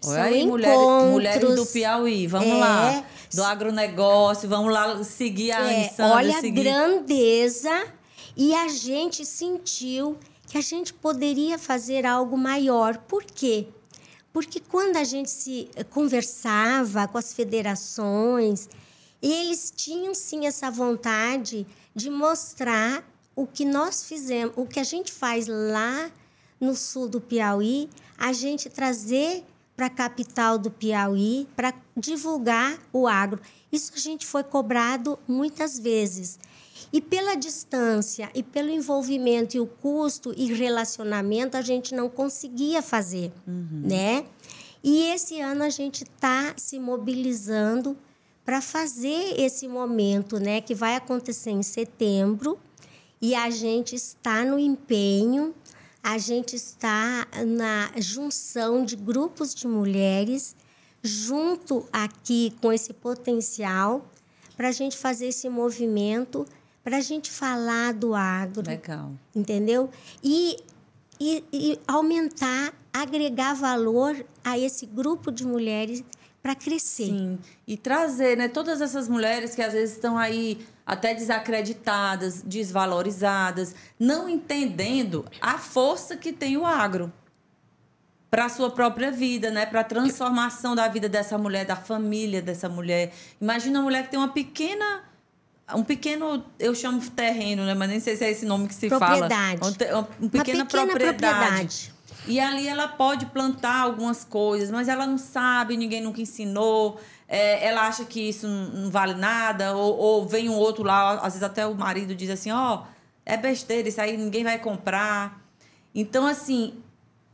Olha aí, mulheres, mulheres do Piauí, vamos é, lá. Do agronegócio, vamos lá seguir a é, Olha seguir... a grandeza e a gente sentiu que a gente poderia fazer algo maior. Por quê? Porque quando a gente se conversava com as federações, eles tinham sim essa vontade de mostrar o que nós fizemos, o que a gente faz lá no sul do Piauí, a gente trazer para a capital do Piauí para divulgar o agro. Isso a gente foi cobrado muitas vezes. E pela distância e pelo envolvimento e o custo e relacionamento, a gente não conseguia fazer, uhum. né? E esse ano a gente está se mobilizando para fazer esse momento, né? Que vai acontecer em setembro. E a gente está no empenho, a gente está na junção de grupos de mulheres, junto aqui com esse potencial, para a gente fazer esse movimento para a gente falar do agro. Legal. Entendeu? E, e, e aumentar, agregar valor a esse grupo de mulheres para crescer. Sim. E trazer, né, todas essas mulheres que às vezes estão aí até desacreditadas, desvalorizadas, não entendendo a força que tem o agro para a sua própria vida, né? Para a transformação da vida dessa mulher, da família dessa mulher. Imagina uma mulher que tem uma pequena um pequeno, eu chamo terreno, né? Mas nem sei se é esse nome que se propriedade. fala. Propriedade. Um, um pequena, pequena propriedade. propriedade. E ali ela pode plantar algumas coisas, mas ela não sabe, ninguém nunca ensinou. É, ela acha que isso não vale nada, ou, ou, vem um outro lá, às vezes até o marido diz assim, ó, oh, é besteira, isso aí ninguém vai comprar. Então, assim,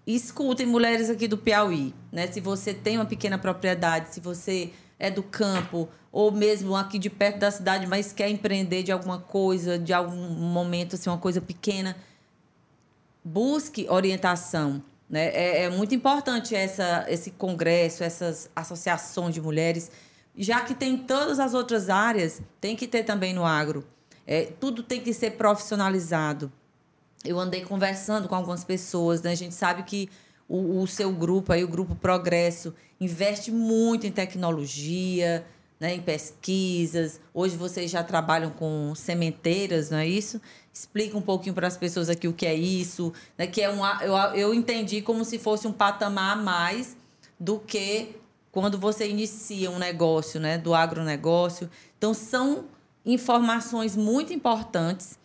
escutem mulheres aqui do Piauí, né? Se você tem uma pequena propriedade, se você é do campo, ou mesmo aqui de perto da cidade, mas quer empreender de alguma coisa, de algum momento, assim, uma coisa pequena, busque orientação. Né? É, é muito importante essa, esse congresso, essas associações de mulheres, já que tem todas as outras áreas, tem que ter também no agro. É, tudo tem que ser profissionalizado. Eu andei conversando com algumas pessoas, né? a gente sabe que o, o seu grupo, aí, o Grupo Progresso, investe muito em tecnologia, né, em pesquisas. Hoje vocês já trabalham com sementeiras, não é isso? Explica um pouquinho para as pessoas aqui o que é isso, né, que é um, eu, eu entendi como se fosse um patamar a mais do que quando você inicia um negócio, né, do agronegócio. Então são informações muito importantes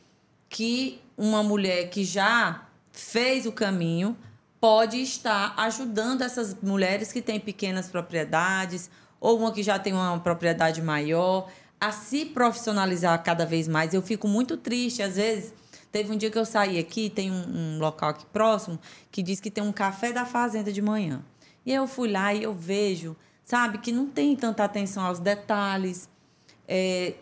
que uma mulher que já fez o caminho pode estar ajudando essas mulheres que têm pequenas propriedades ou uma que já tem uma propriedade maior, a se profissionalizar cada vez mais. Eu fico muito triste, às vezes. Teve um dia que eu saí aqui, tem um, um local aqui próximo, que diz que tem um café da fazenda de manhã. E eu fui lá e eu vejo, sabe, que não tem tanta atenção aos detalhes. É,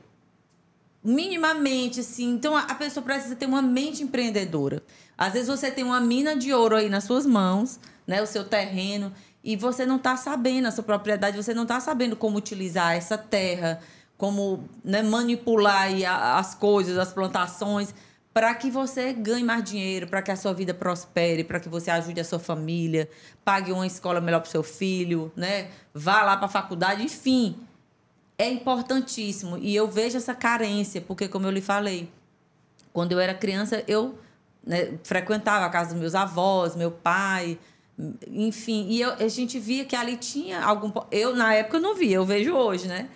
minimamente, assim. Então, a pessoa precisa ter uma mente empreendedora. Às vezes você tem uma mina de ouro aí nas suas mãos, né? O seu terreno e você não está sabendo a sua propriedade, você não está sabendo como utilizar essa terra, como né, manipular as coisas, as plantações, para que você ganhe mais dinheiro, para que a sua vida prospere, para que você ajude a sua família, pague uma escola melhor para seu filho, né? vá lá para a faculdade, enfim. É importantíssimo. E eu vejo essa carência, porque, como eu lhe falei, quando eu era criança, eu né, frequentava a casa dos meus avós, meu pai, enfim, e eu, a gente via que ali tinha algum. Eu, na época, não via, eu vejo hoje, né?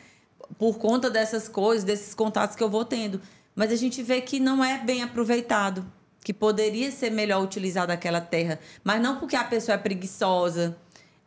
Por conta dessas coisas, desses contatos que eu vou tendo. Mas a gente vê que não é bem aproveitado, que poderia ser melhor utilizada aquela terra. Mas não porque a pessoa é preguiçosa,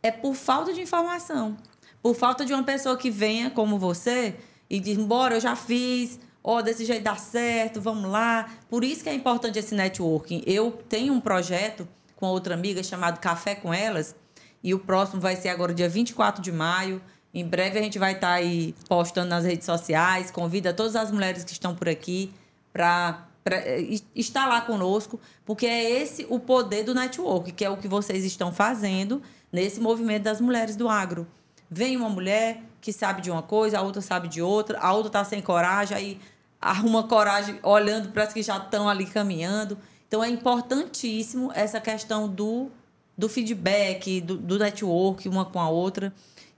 é por falta de informação. Por falta de uma pessoa que venha como você e diz: embora eu já fiz, ó, oh, desse jeito dá certo, vamos lá. Por isso que é importante esse networking. Eu tenho um projeto com outra amiga chamado Café com Elas. E o próximo vai ser agora dia 24 de maio. Em breve a gente vai estar tá aí postando nas redes sociais. Convida todas as mulheres que estão por aqui para eh, estar lá conosco, porque é esse o poder do network, que é o que vocês estão fazendo nesse movimento das mulheres do agro. Vem uma mulher que sabe de uma coisa, a outra sabe de outra, a outra está sem coragem, aí arruma coragem olhando para as que já estão ali caminhando. Então é importantíssimo essa questão do, do feedback, do, do network uma com a outra.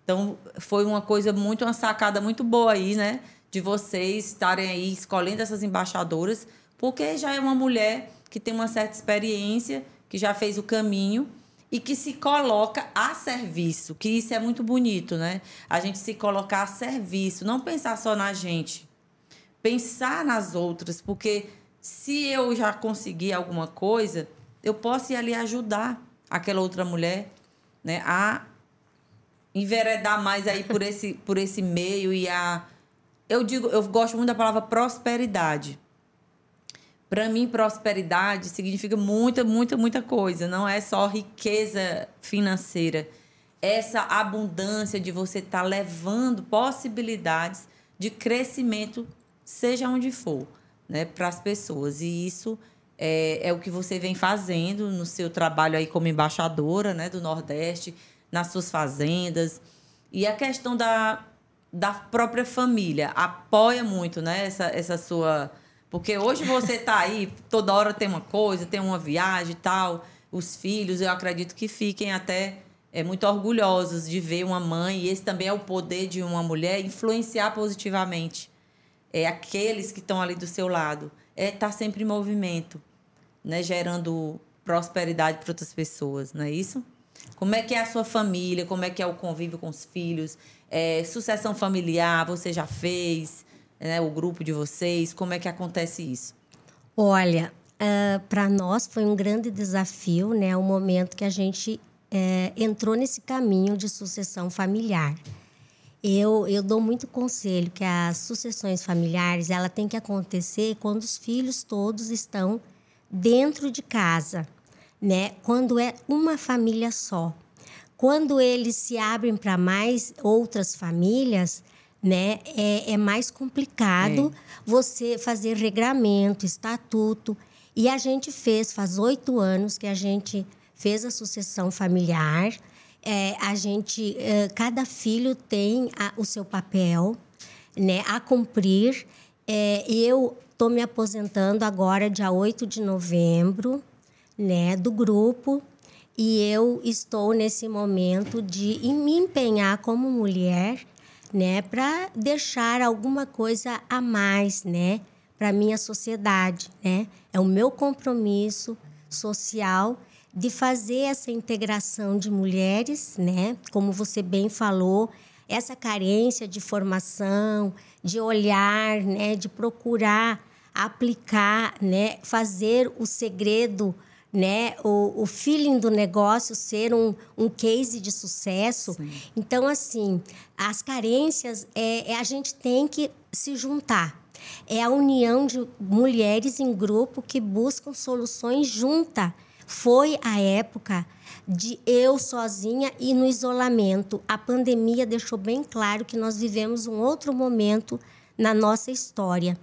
Então foi uma coisa muito, uma sacada muito boa aí, né? De vocês estarem aí escolhendo essas embaixadoras, porque já é uma mulher que tem uma certa experiência, que já fez o caminho e que se coloca a serviço, que isso é muito bonito, né? A gente se colocar a serviço, não pensar só na gente, pensar nas outras, porque se eu já conseguir alguma coisa, eu posso ir ali ajudar aquela outra mulher, né, a enveredar mais aí por esse, por esse meio e a eu digo, eu gosto muito da palavra prosperidade. Para mim, prosperidade significa muita, muita, muita coisa. Não é só riqueza financeira. Essa abundância de você estar tá levando possibilidades de crescimento, seja onde for né, para as pessoas. E isso é, é, o que você vem fazendo no seu trabalho aí como embaixadora né, do Nordeste, nas suas fazendas. E a questão da, da própria família apoia muito né, essa, essa sua. Porque hoje você está aí, toda hora tem uma coisa, tem uma viagem e tal. Os filhos, eu acredito que fiquem até é, muito orgulhosos de ver uma mãe, e esse também é o poder de uma mulher, influenciar positivamente é aqueles que estão ali do seu lado, é estar tá sempre em movimento, né, gerando prosperidade para outras pessoas, não é isso? Como é que é a sua família? Como é que é o convívio com os filhos? É, sucessão familiar, você já fez? né, o grupo de vocês? Como é que acontece isso? Olha, uh, ah, para nós foi um grande desafio, né? O momento que a gente uh, entrou nesse caminho de sucessão familiar. Eu, eu dou muito conselho que as sucessões familiares ela tem que acontecer quando os filhos todos estão dentro de casa, né? Quando é uma família só. Quando eles se abrem para mais outras famílias, né, é, é mais complicado é. você fazer regramento, estatuto. E a gente fez, faz oito anos que a gente fez a sucessão familiar. É, a gente, é, cada filho tem a, o seu papel, né, a cumprir. É, eu estou me aposentando agora, dia 8 de novembro, né, do grupo. E eu estou nesse momento de me empenhar como mulher, né, para deixar alguma coisa a mais, né, para minha sociedade, né? É o meu compromisso social de fazer essa integração de mulheres, né? Como você bem falou, essa carência de formação, de olhar, né, de procurar aplicar, né, fazer o segredo, né, o, o feeling do negócio ser um, um case de sucesso. Sim. Então, assim, as carências, é, é, a gente tem que se juntar. É a união de mulheres em grupo que buscam soluções juntas. Foi a época de eu sozinha e no isolamento. A pandemia deixou bem claro que nós vivemos um outro momento na nossa história.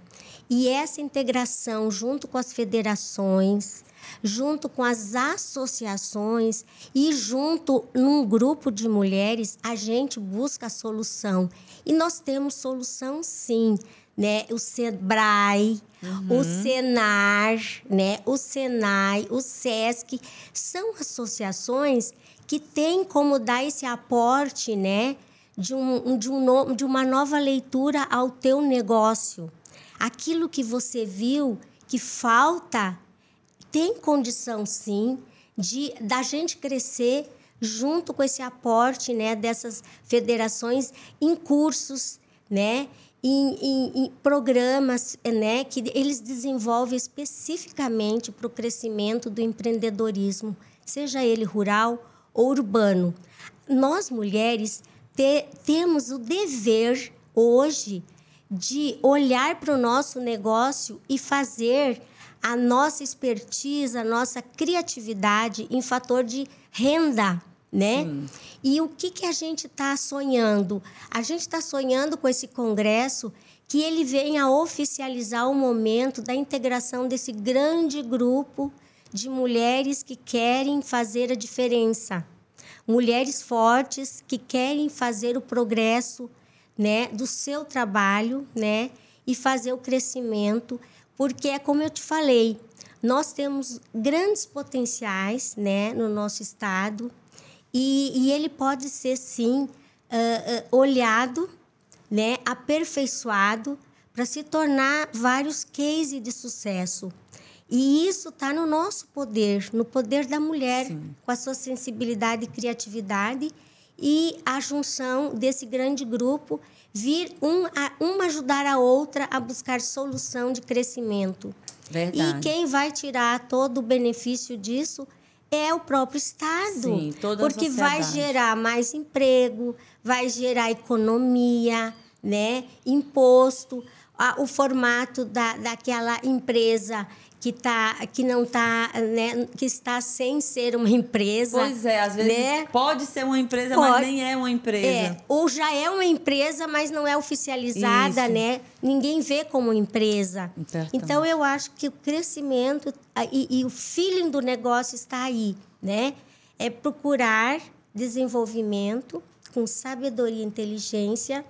E essa integração junto com as federações, junto com as associações e junto num grupo de mulheres, a gente busca a solução. E nós temos solução sim, né? O Sebrae, uhum. o Senar, né? O Senai, o SESC, são associações que têm como dar esse aporte, né? De, um, de, um, de uma nova leitura ao teu negócio aquilo que você viu que falta tem condição sim de da gente crescer junto com esse aporte né dessas federações em cursos né em, em, em programas né que eles desenvolvem especificamente para o crescimento do empreendedorismo seja ele rural ou urbano. Nós mulheres te, temos o dever hoje de olhar para o nosso negócio e fazer a nossa expertise, a nossa criatividade em fator de renda, né? Sim. E o que, que a gente está sonhando? A gente está sonhando com esse congresso que ele venha oficializar o momento da integração desse grande grupo de mulheres que querem fazer a diferença. Mulheres fortes que querem fazer o progresso né, do seu trabalho, né, e fazer o crescimento, porque é como eu te falei, nós temos grandes potenciais, né, no nosso estado e, e ele pode ser sim uh, uh, olhado, né, aperfeiçoado para se tornar vários cases de sucesso. E isso está no nosso poder, no poder da mulher, Sim. com a sua sensibilidade e criatividade e a junção desse grande grupo vir um, a, uma ajudar a outra a buscar solução de crescimento. Verdade. E quem vai tirar todo o benefício disso é o próprio Estado. Sim, toda porque vai gerar mais emprego, vai gerar economia, né? imposto, o formato da, daquela empresa que tá que não tá né, que está sem ser uma empresa pois é às vezes né? pode ser uma empresa pode, mas nem é uma empresa. É, ou já é uma empresa mas não é oficializada Isso. né? Ninguém vê como empresa. Então eu acho que o crescimento e, e o feeling do negócio está aí né? É procurar desenvolvimento com sabedoria e inteligência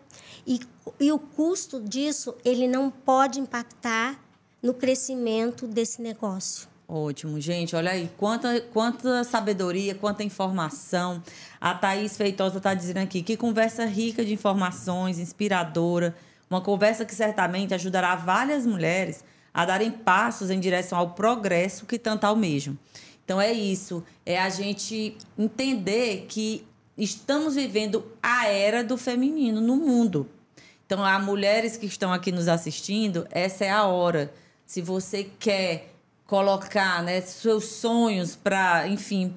e, e o custo disso ele não pode impactar no crescimento desse negócio. Ótimo, gente. Olha aí, quanta, quanta sabedoria, quanta informação. A Thaís Feitosa está dizendo aqui que conversa rica de informações, inspiradora. Uma conversa que certamente ajudará várias mulheres a darem passos em direção ao progresso que tanto almejam. Então é isso, é a gente entender que estamos vivendo a era do feminino no mundo. Então, há mulheres que estão aqui nos assistindo, essa é a hora. Se você quer colocar né, seus sonhos para, enfim,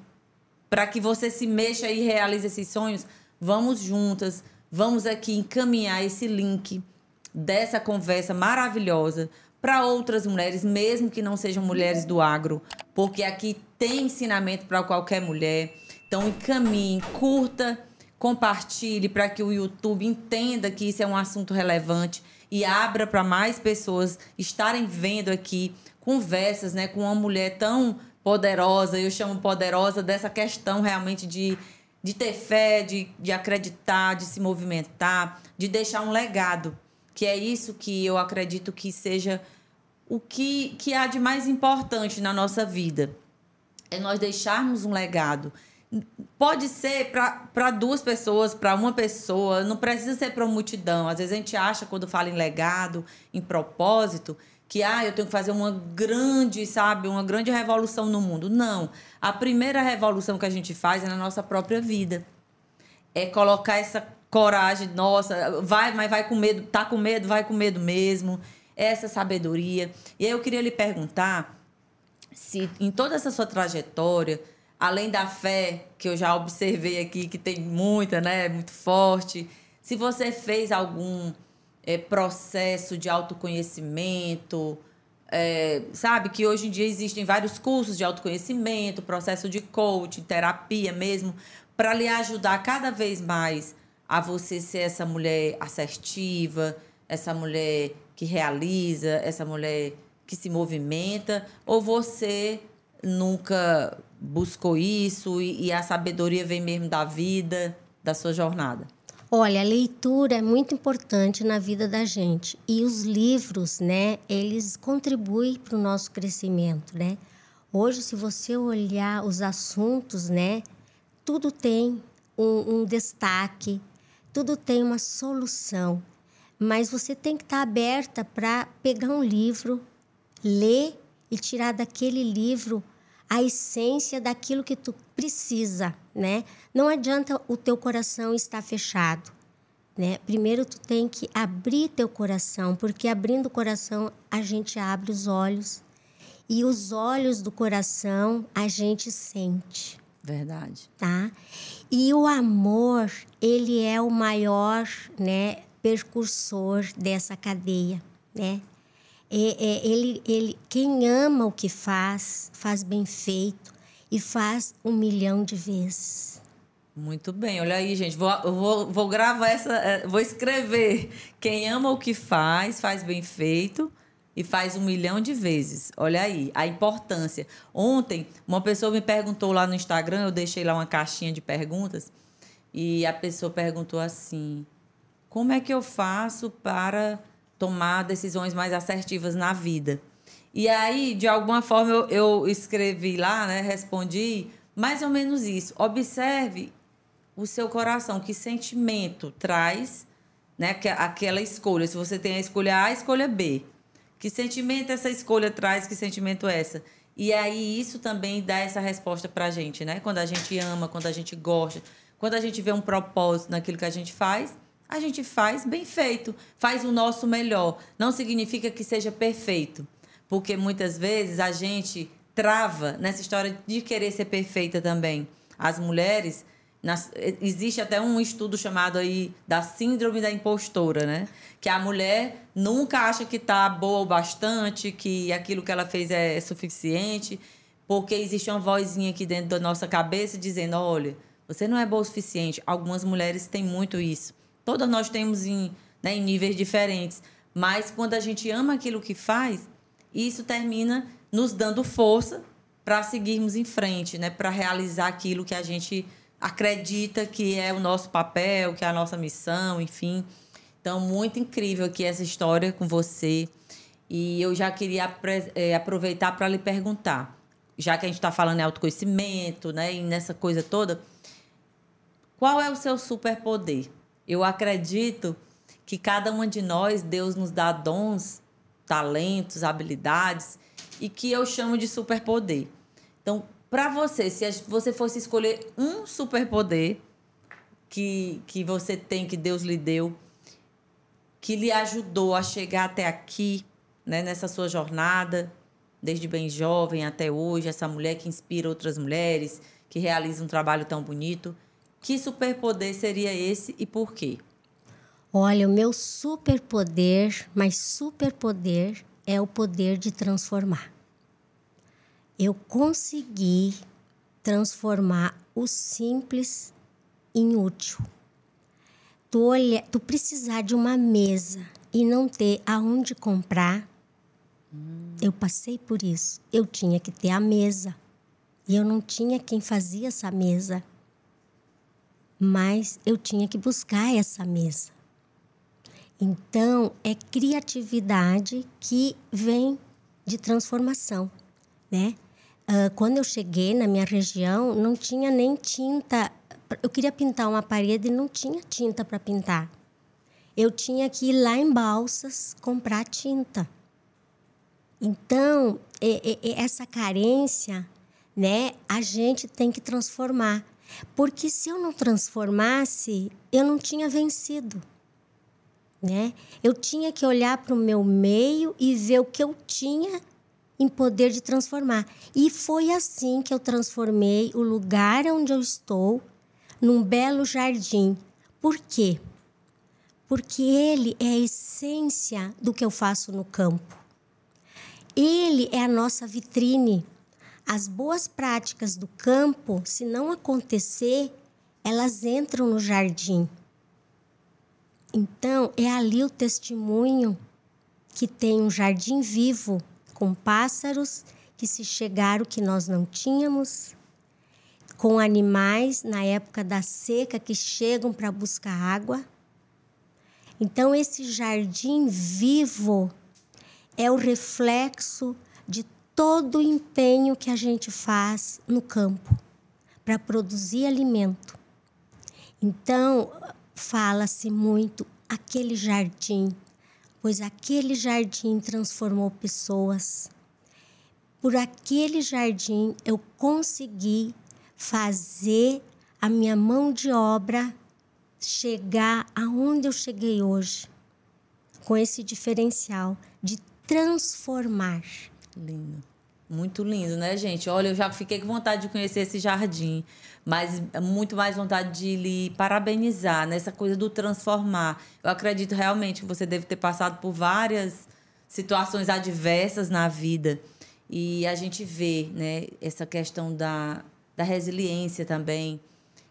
para que você se mexa e realize esses sonhos, vamos juntas, vamos aqui encaminhar esse link dessa conversa maravilhosa para outras mulheres, mesmo que não sejam mulheres do agro, porque aqui tem ensinamento para qualquer mulher. Então, encaminhe, curta, compartilhe para que o YouTube entenda que isso é um assunto relevante e abra para mais pessoas estarem vendo aqui conversas né, com uma mulher tão poderosa, eu chamo poderosa dessa questão realmente de, de ter fé, de, de acreditar, de se movimentar, de deixar um legado. Que é isso que eu acredito que seja o que, que há de mais importante na nossa vida. É nós deixarmos um legado. Pode ser para duas pessoas, para uma pessoa, não precisa ser para uma multidão. Às vezes a gente acha, quando fala em legado, em propósito, que ah, eu tenho que fazer uma grande, sabe, uma grande revolução no mundo. Não. A primeira revolução que a gente faz é na nossa própria vida. É colocar essa coragem, nossa, vai, mas vai com medo, tá com medo, vai com medo mesmo. Essa sabedoria. E aí eu queria lhe perguntar se em toda essa sua trajetória, além da fé que eu já observei aqui, que tem muita, né, muito forte, se você fez algum é, processo de autoconhecimento, é, sabe que hoje em dia existem vários cursos de autoconhecimento, processo de coaching, terapia mesmo, para lhe ajudar cada vez mais a você ser essa mulher assertiva, essa mulher que realiza, essa mulher que se movimenta, ou você nunca buscou isso e, e a sabedoria vem mesmo da vida, da sua jornada? Olha, a leitura é muito importante na vida da gente e os livros, né, eles contribuem para o nosso crescimento, né? Hoje, se você olhar os assuntos, né, tudo tem um, um destaque, tudo tem uma solução, mas você tem que estar aberta para pegar um livro, ler e tirar daquele livro a essência daquilo que tu precisa, né? Não adianta o teu coração estar fechado, né? Primeiro tu tem que abrir teu coração, porque abrindo o coração a gente abre os olhos e os olhos do coração a gente sente. Verdade. Tá? E o amor, ele é o maior, né, percursor dessa cadeia, né? É, é, ele, ele, quem ama o que faz, faz bem feito e faz um milhão de vezes. Muito bem, olha aí, gente. Vou, vou, vou gravar essa. É, vou escrever. Quem ama o que faz, faz bem feito e faz um milhão de vezes. Olha aí, a importância. Ontem, uma pessoa me perguntou lá no Instagram, eu deixei lá uma caixinha de perguntas, e a pessoa perguntou assim: como é que eu faço para tomar decisões mais assertivas na vida. E aí, de alguma forma, eu, eu escrevi lá, né, respondi mais ou menos isso. Observe o seu coração, que sentimento traz né, aquela escolha. Se você tem a escolha A, a escolha B. Que sentimento essa escolha traz, que sentimento é essa? E aí isso também dá essa resposta para a gente, né? Quando a gente ama, quando a gente gosta, quando a gente vê um propósito naquilo que a gente faz, a gente faz bem feito, faz o nosso melhor. Não significa que seja perfeito, porque muitas vezes a gente trava nessa história de querer ser perfeita também. As mulheres, nas, existe até um estudo chamado aí da síndrome da impostora, né? Que a mulher nunca acha que está boa o bastante, que aquilo que ela fez é suficiente, porque existe uma vozinha aqui dentro da nossa cabeça dizendo: olha, você não é boa o suficiente. Algumas mulheres têm muito isso. Todas nós temos em, né, em níveis diferentes. Mas quando a gente ama aquilo que faz, isso termina nos dando força para seguirmos em frente, né? para realizar aquilo que a gente acredita que é o nosso papel, que é a nossa missão, enfim. Então, muito incrível aqui essa história com você. E eu já queria é, aproveitar para lhe perguntar, já que a gente está falando em autoconhecimento, né, e nessa coisa toda, qual é o seu superpoder? Eu acredito que cada uma de nós, Deus nos dá dons, talentos, habilidades e que eu chamo de superpoder. Então, para você, se você fosse escolher um superpoder que, que você tem, que Deus lhe deu, que lhe ajudou a chegar até aqui, né, nessa sua jornada, desde bem jovem até hoje, essa mulher que inspira outras mulheres, que realiza um trabalho tão bonito. Que superpoder seria esse e por quê? Olha, o meu superpoder, mas superpoder é o poder de transformar. Eu consegui transformar o simples em útil. Tu, olha, tu precisar de uma mesa e não ter aonde comprar, hum. eu passei por isso. Eu tinha que ter a mesa. E eu não tinha quem fazia essa mesa. Mas eu tinha que buscar essa mesa. Então, é criatividade que vem de transformação, né? Uh, quando eu cheguei na minha região, não tinha nem tinta. Eu queria pintar uma parede e não tinha tinta para pintar. Eu tinha que ir lá em Balsas comprar tinta. Então, é, é, essa carência, né, a gente tem que transformar. Porque se eu não transformasse, eu não tinha vencido. Né? Eu tinha que olhar para o meu meio e ver o que eu tinha em poder de transformar. E foi assim que eu transformei o lugar onde eu estou num belo jardim. Por quê? Porque ele é a essência do que eu faço no campo. Ele é a nossa vitrine. As boas práticas do campo, se não acontecer, elas entram no jardim. Então, é ali o testemunho que tem um jardim vivo com pássaros que se chegaram que nós não tínhamos, com animais na época da seca que chegam para buscar água. Então, esse jardim vivo é o reflexo de todo o empenho que a gente faz no campo para produzir alimento. Então, fala-se muito aquele jardim pois aquele jardim transformou pessoas. Por aquele jardim eu consegui fazer a minha mão de obra chegar aonde eu cheguei hoje, com esse diferencial de transformar. Lindo. Muito lindo, né, gente? Olha, eu já fiquei com vontade de conhecer esse jardim, mas muito mais vontade de lhe parabenizar nessa coisa do transformar. Eu acredito realmente que você deve ter passado por várias situações adversas na vida e a gente vê, né, essa questão da, da resiliência também,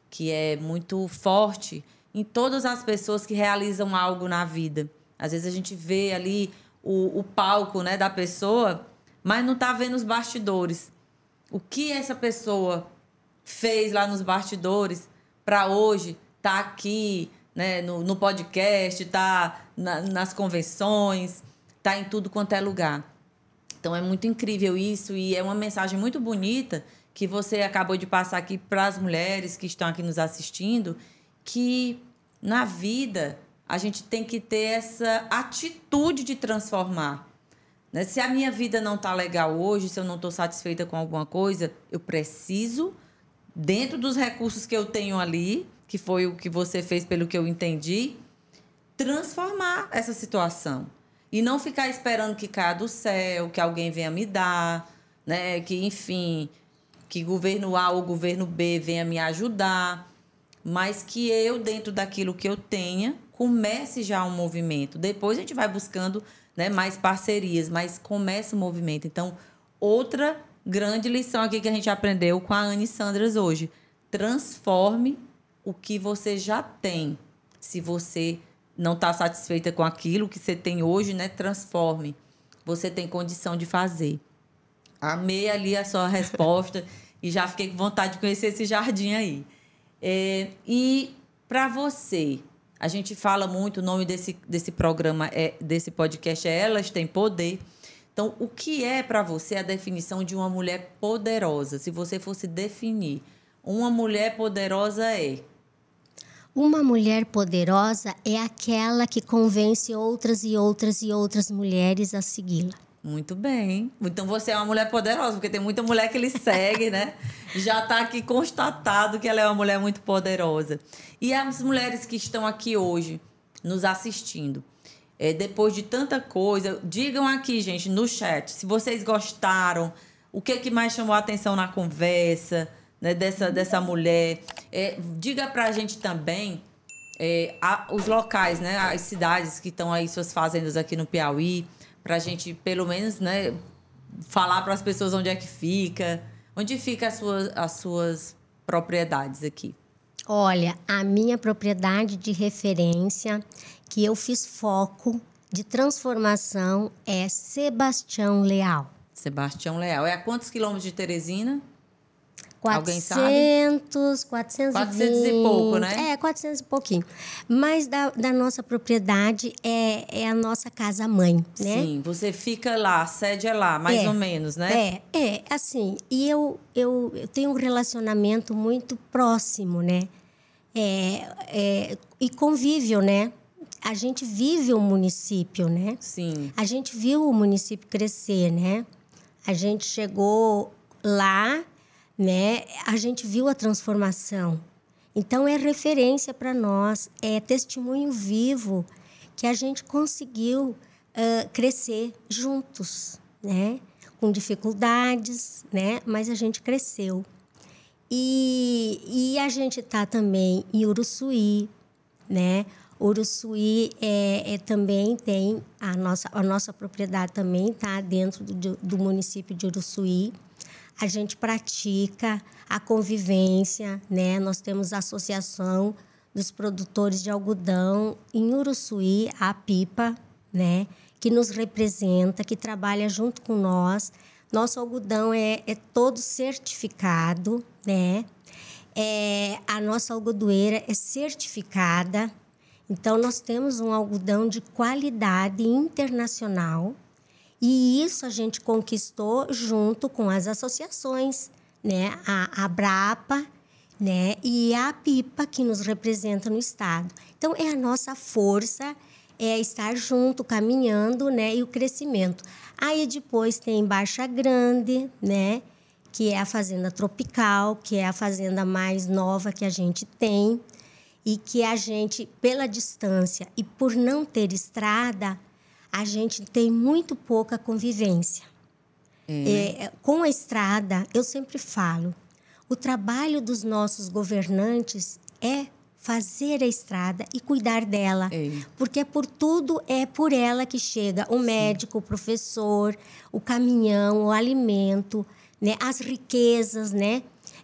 que é muito forte em todas as pessoas que realizam algo na vida. Às vezes a gente vê ali o, o palco, né, da pessoa mas não está vendo os bastidores. O que essa pessoa fez lá nos bastidores para hoje estar tá aqui né, no, no podcast, tá na, nas convenções, tá em tudo quanto é lugar. Então é muito incrível isso e é uma mensagem muito bonita que você acabou de passar aqui para as mulheres que estão aqui nos assistindo, que na vida a gente tem que ter essa atitude de transformar. Né? Se a minha vida não está legal hoje, se eu não estou satisfeita com alguma coisa, eu preciso, dentro dos recursos que eu tenho ali, que foi o que você fez pelo que eu entendi, transformar essa situação. E não ficar esperando que caia do céu, que alguém venha me dar, né? que, enfim, que governo A ou governo B venha me ajudar, mas que eu, dentro daquilo que eu tenha, comece já um movimento. Depois a gente vai buscando né, mais parcerias, mas começa o movimento. Então, outra grande lição aqui que a gente aprendeu com a Anne Sandras hoje. Transforme o que você já tem. Se você não está satisfeita com aquilo que você tem hoje, né, transforme. Você tem condição de fazer. Amei ali a sua resposta e já fiquei com vontade de conhecer esse jardim aí. É, e para você, a gente fala muito, o nome desse, desse programa, é desse podcast é Elas Têm Poder. Então, o que é para você a definição de uma mulher poderosa? Se você fosse definir, uma mulher poderosa é. Uma mulher poderosa é aquela que convence outras e outras e outras mulheres a segui-la. Muito bem. Então você é uma mulher poderosa, porque tem muita mulher que lhe segue, né? Já está aqui constatado que ela é uma mulher muito poderosa. E as mulheres que estão aqui hoje nos assistindo, É, depois de tanta coisa, digam aqui, gente, no chat, se vocês gostaram, o que, que mais chamou a atenção na conversa né, dessa, dessa mulher. É, diga pra gente também é, a, os locais, né, as cidades que estão aí, suas fazendas aqui no Piauí, pra gente, pelo menos, né, falar para as pessoas onde é que fica, onde fica as suas, as suas propriedades aqui. Olha, a minha propriedade de referência que eu fiz foco de transformação é Sebastião Leal. Sebastião Leal. É a quantos quilômetros de Teresina? 400, Alguém sabe? 420. 400 e pouco, né? É, 400 e pouquinho. Mas da, da nossa propriedade é, é a nossa casa-mãe, né? Sim, você fica lá, a sede é lá, mais é, ou menos, né? É, é, assim. E eu, eu, eu tenho um relacionamento muito próximo, né? É, é, e convívio, né? A gente vive o município, né? Sim. A gente viu o município crescer, né? A gente chegou lá né? A gente viu a transformação. Então é referência para nós, é testemunho vivo que a gente conseguiu uh, crescer juntos, né? Com dificuldades, né? Mas a gente cresceu. E, e a gente está também em Uruçuí, né? Uruçuí é, é, também tem a nossa, a nossa propriedade também está dentro do, do município de Uruçuí a gente pratica a convivência, né? Nós temos a associação dos produtores de algodão em Uruçuí, a Pipa, né? Que nos representa, que trabalha junto com nós. Nosso algodão é, é todo certificado, né? É, a nossa algodoeira é certificada. Então, nós temos um algodão de qualidade internacional, e isso a gente conquistou junto com as associações, né? A, a Brapa, né? E a Pipa, que nos representa no Estado. Então, é a nossa força, é estar junto, caminhando, né? E o crescimento. Aí depois tem Baixa Grande, né? Que é a fazenda tropical, que é a fazenda mais nova que a gente tem. E que a gente, pela distância e por não ter estrada, a gente tem muito pouca convivência. É. É, com a estrada, eu sempre falo, o trabalho dos nossos governantes é fazer a estrada e cuidar dela. É. Porque por tudo é por ela que chega o Sim. médico, o professor, o caminhão, o alimento, né, as riquezas, né?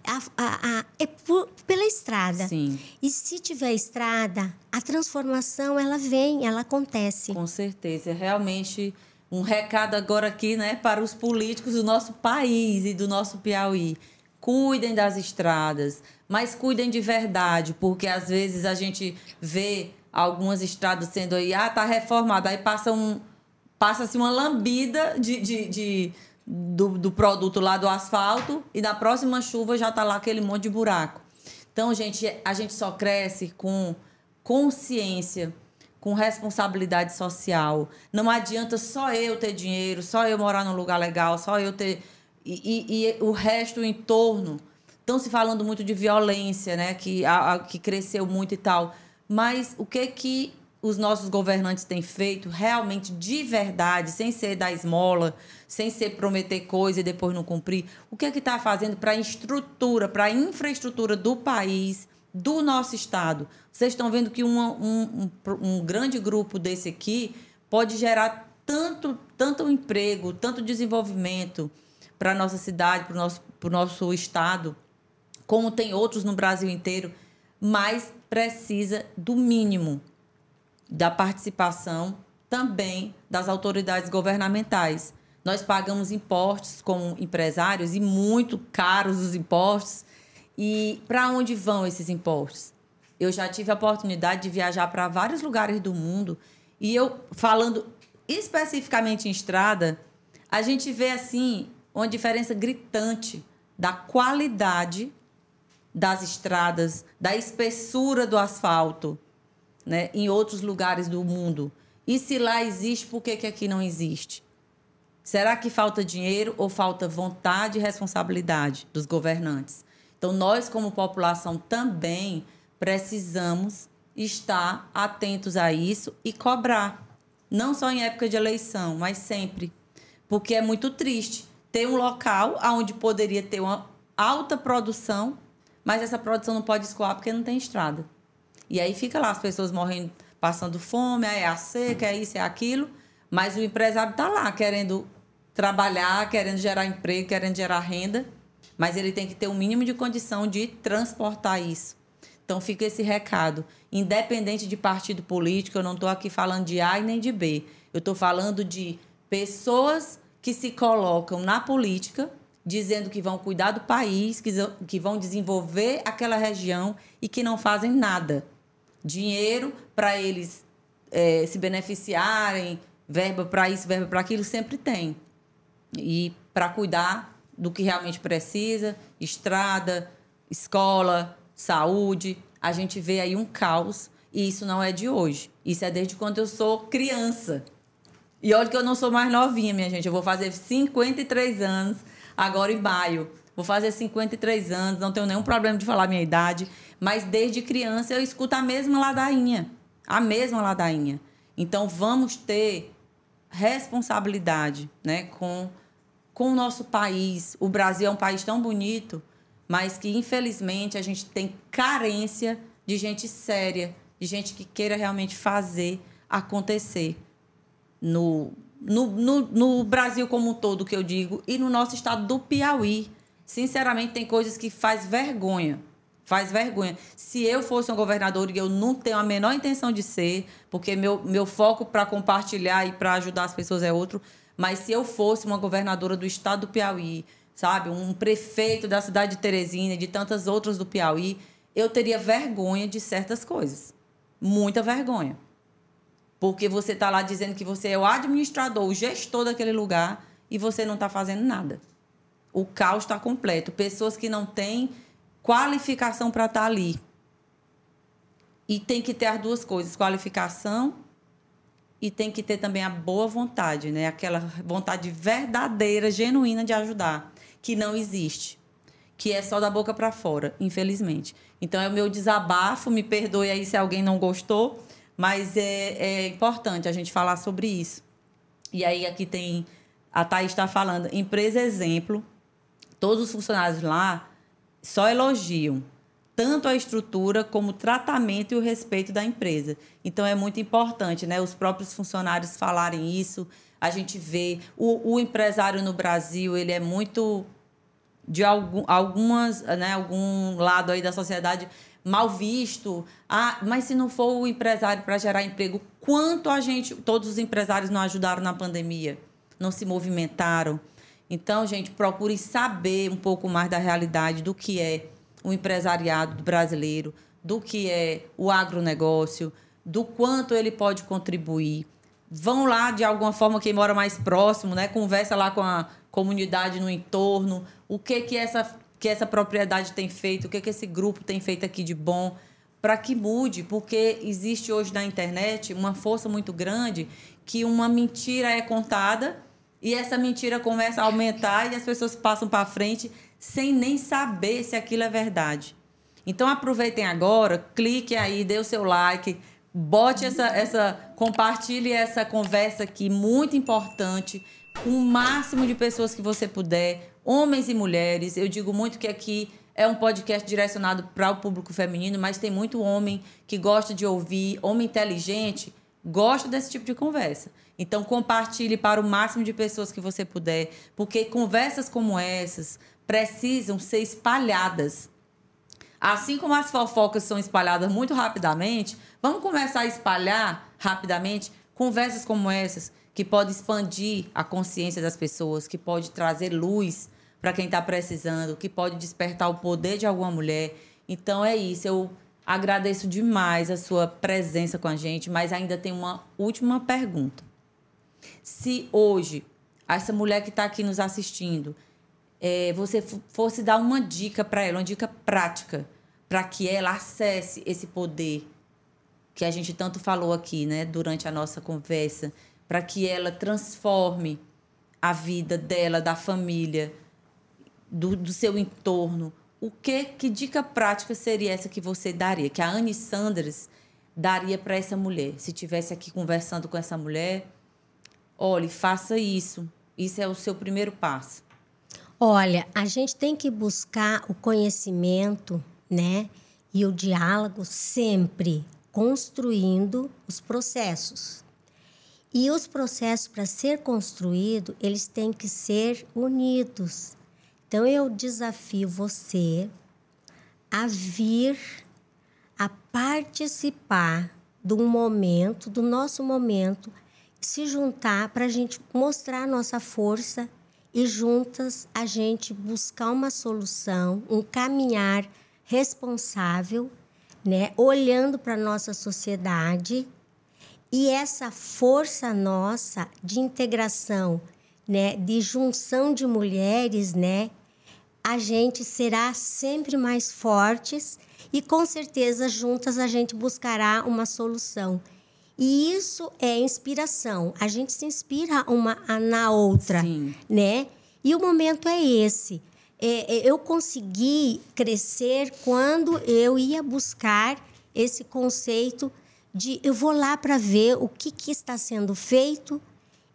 A, a, a, é por, pela estrada. Sim. E se tiver estrada, a transformação ela vem, ela acontece. Com certeza. É realmente um recado agora aqui, né, para os políticos do nosso país e do nosso Piauí. Cuidem das estradas, mas cuidem de verdade, porque às vezes a gente vê algumas estradas sendo aí, ah, tá reformada, aí passa um passa-se uma lambida de, de, de do, do produto lá do asfalto e na próxima chuva já está lá aquele monte de buraco. Então, gente, a gente só cresce com consciência, com responsabilidade social. Não adianta só eu ter dinheiro, só eu morar num lugar legal, só eu ter. E, e, e o resto, o entorno. Estão se falando muito de violência, né? Que, a, a, que cresceu muito e tal. Mas o que que os nossos governantes têm feito realmente de verdade, sem ser da esmola, sem ser prometer coisa e depois não cumprir? O que é que está fazendo para a estrutura, para a infraestrutura do país, do nosso estado? Vocês estão vendo que uma, um, um, um grande grupo desse aqui pode gerar tanto, tanto emprego, tanto desenvolvimento para a nossa cidade, para o nosso, nosso estado, como tem outros no Brasil inteiro, mas precisa do mínimo da participação também das autoridades governamentais. Nós pagamos impostos como empresários e muito caros os impostos. E para onde vão esses impostos? Eu já tive a oportunidade de viajar para vários lugares do mundo e eu falando especificamente em estrada, a gente vê assim uma diferença gritante da qualidade das estradas, da espessura do asfalto, né, em outros lugares do mundo. E se lá existe, por que, que aqui não existe? Será que falta dinheiro ou falta vontade e responsabilidade dos governantes? Então, nós, como população, também precisamos estar atentos a isso e cobrar. Não só em época de eleição, mas sempre. Porque é muito triste ter um local onde poderia ter uma alta produção, mas essa produção não pode escoar porque não tem estrada. E aí fica lá as pessoas morrendo, passando fome, é a seca, é isso, é aquilo. Mas o empresário está lá querendo trabalhar, querendo gerar emprego, querendo gerar renda, mas ele tem que ter o um mínimo de condição de transportar isso. Então fica esse recado. Independente de partido político, eu não estou aqui falando de A e nem de B. Eu estou falando de pessoas que se colocam na política dizendo que vão cuidar do país, que vão desenvolver aquela região e que não fazem nada. Dinheiro para eles é, se beneficiarem, verba para isso, verba para aquilo, sempre tem e para cuidar do que realmente precisa, estrada, escola, saúde, a gente vê aí um caos e isso não é de hoje. Isso é desde quando eu sou criança. E olha que eu não sou mais novinha, minha gente. Eu vou fazer 53 anos agora em maio. Vou fazer 53 anos, não tenho nenhum problema de falar minha idade, mas desde criança eu escuto a mesma ladainha, a mesma ladainha. Então vamos ter responsabilidade né, com, com o nosso país. O Brasil é um país tão bonito, mas que infelizmente a gente tem carência de gente séria, de gente que queira realmente fazer acontecer no, no, no, no Brasil como um todo, que eu digo, e no nosso estado do Piauí. Sinceramente, tem coisas que faz vergonha. Faz vergonha. Se eu fosse um governador e eu não tenho a menor intenção de ser, porque meu, meu foco para compartilhar e para ajudar as pessoas é outro, mas se eu fosse uma governadora do estado do Piauí, sabe, um prefeito da cidade de Teresina e de tantas outras do Piauí, eu teria vergonha de certas coisas. Muita vergonha. Porque você está lá dizendo que você é o administrador, o gestor daquele lugar e você não está fazendo nada. O caos está completo. Pessoas que não têm qualificação para estar tá ali. E tem que ter as duas coisas: qualificação e tem que ter também a boa vontade, né? Aquela vontade verdadeira, genuína de ajudar, que não existe, que é só da boca para fora, infelizmente. Então é o meu desabafo, me perdoe aí se alguém não gostou, mas é, é importante a gente falar sobre isso. E aí aqui tem a Thaís está falando, empresa exemplo, todos os funcionários lá só elogiam tanto a estrutura como o tratamento e o respeito da empresa. Então é muito importante, né? Os próprios funcionários falarem isso. A gente vê o, o empresário no Brasil, ele é muito de algum, algumas, né, algum lado aí da sociedade mal visto. Ah, mas se não for o empresário para gerar emprego, quanto a gente, todos os empresários não ajudaram na pandemia, não se movimentaram. Então, gente, procure saber um pouco mais da realidade do que é o empresariado brasileiro, do que é o agronegócio, do quanto ele pode contribuir. Vão lá de alguma forma quem mora mais próximo, né? Conversa lá com a comunidade no entorno, o que que essa que essa propriedade tem feito, o que que esse grupo tem feito aqui de bom, para que mude, porque existe hoje na internet uma força muito grande que uma mentira é contada e essa mentira começa a aumentar e as pessoas passam para frente sem nem saber se aquilo é verdade. Então aproveitem agora, clique aí, dê o seu like, bote essa, essa, compartilhe essa conversa aqui, muito importante, com o máximo de pessoas que você puder, homens e mulheres. Eu digo muito que aqui é um podcast direcionado para o público feminino, mas tem muito homem que gosta de ouvir, homem inteligente, gosta desse tipo de conversa. Então compartilhe para o máximo de pessoas que você puder, porque conversas como essas precisam ser espalhadas. Assim como as fofocas são espalhadas muito rapidamente, vamos começar a espalhar rapidamente conversas como essas, que pode expandir a consciência das pessoas, que pode trazer luz para quem está precisando, que pode despertar o poder de alguma mulher. Então é isso. Eu agradeço demais a sua presença com a gente, mas ainda tem uma última pergunta. Se hoje essa mulher que está aqui nos assistindo é, você fosse dar uma dica para ela, uma dica prática, para que ela acesse esse poder que a gente tanto falou aqui, né, durante a nossa conversa, para que ela transforme a vida dela, da família, do, do seu entorno. O que, que dica prática seria essa que você daria? Que a Anne Sanders daria para essa mulher? Se tivesse aqui conversando com essa mulher, olhe, faça isso. Isso é o seu primeiro passo. Olha, a gente tem que buscar o conhecimento, né? E o diálogo sempre construindo os processos. E os processos para ser construído, eles têm que ser unidos. Então eu desafio você a vir a participar do momento, do nosso momento, se juntar para a gente mostrar a nossa força e juntas a gente buscar uma solução, um caminhar responsável, né, olhando para a nossa sociedade e essa força nossa de integração, né, de junção de mulheres, né, a gente será sempre mais fortes e com certeza juntas a gente buscará uma solução. E isso é inspiração. A gente se inspira uma na outra, Sim. né? E o momento é esse. É, é, eu consegui crescer quando eu ia buscar esse conceito de eu vou lá para ver o que, que está sendo feito.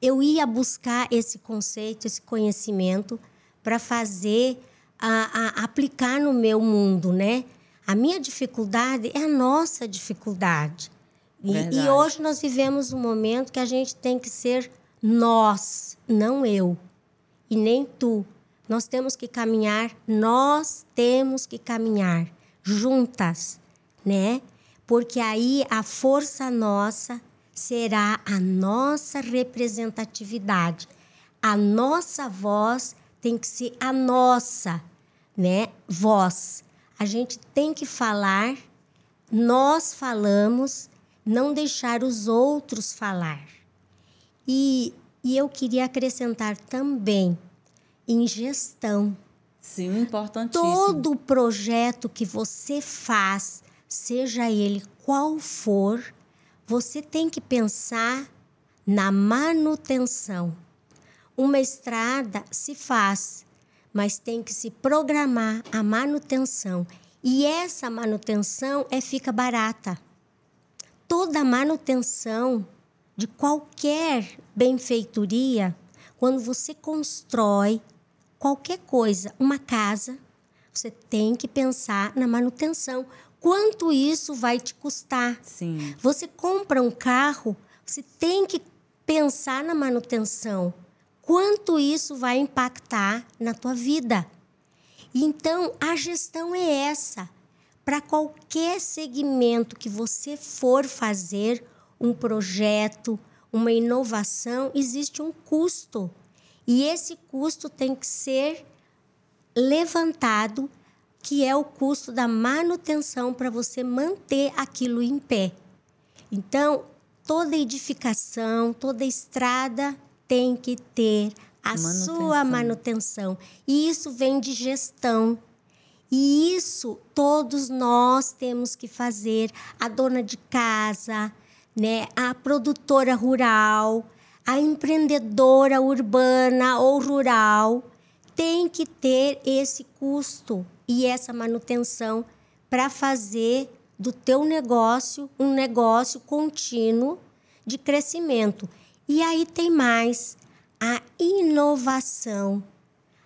Eu ia buscar esse conceito, esse conhecimento para fazer, a, a, aplicar no meu mundo, né? A minha dificuldade é a nossa dificuldade. E, e, hoje nós vivemos um momento que a gente tem que ser nós, não eu e nem tu. Nós temos que caminhar, nós temos que caminhar juntas, né? Porque aí a força nossa será a nossa representatividade. A nossa voz tem que ser a nossa, né? Voz. A gente tem que falar, nós falamos não deixar os outros falar. E, e eu queria acrescentar também em gestão. Sim, importantíssimo. Todo projeto que você faz, seja ele qual for, você tem que pensar na manutenção. Uma estrada se faz, mas tem que se programar a manutenção. E essa manutenção é fica barata toda manutenção de qualquer benfeitoria, quando você constrói qualquer coisa, uma casa, você tem que pensar na manutenção. Quanto isso vai te custar? Sim. Você compra um carro, você tem que pensar na manutenção. Quanto isso vai impactar na tua vida? Então, a gestão é essa para qualquer segmento que você for fazer um projeto, uma inovação, existe um custo. E esse custo tem que ser levantado, que é o custo da manutenção para você manter aquilo em pé. Então, toda edificação, toda estrada tem que ter a manutenção. sua manutenção. E isso vem de gestão. E isso todos nós temos que fazer, a dona de casa, né, a produtora rural, a empreendedora urbana ou rural tem que ter esse custo e essa manutenção para fazer do teu negócio um negócio contínuo de crescimento. E aí tem mais a inovação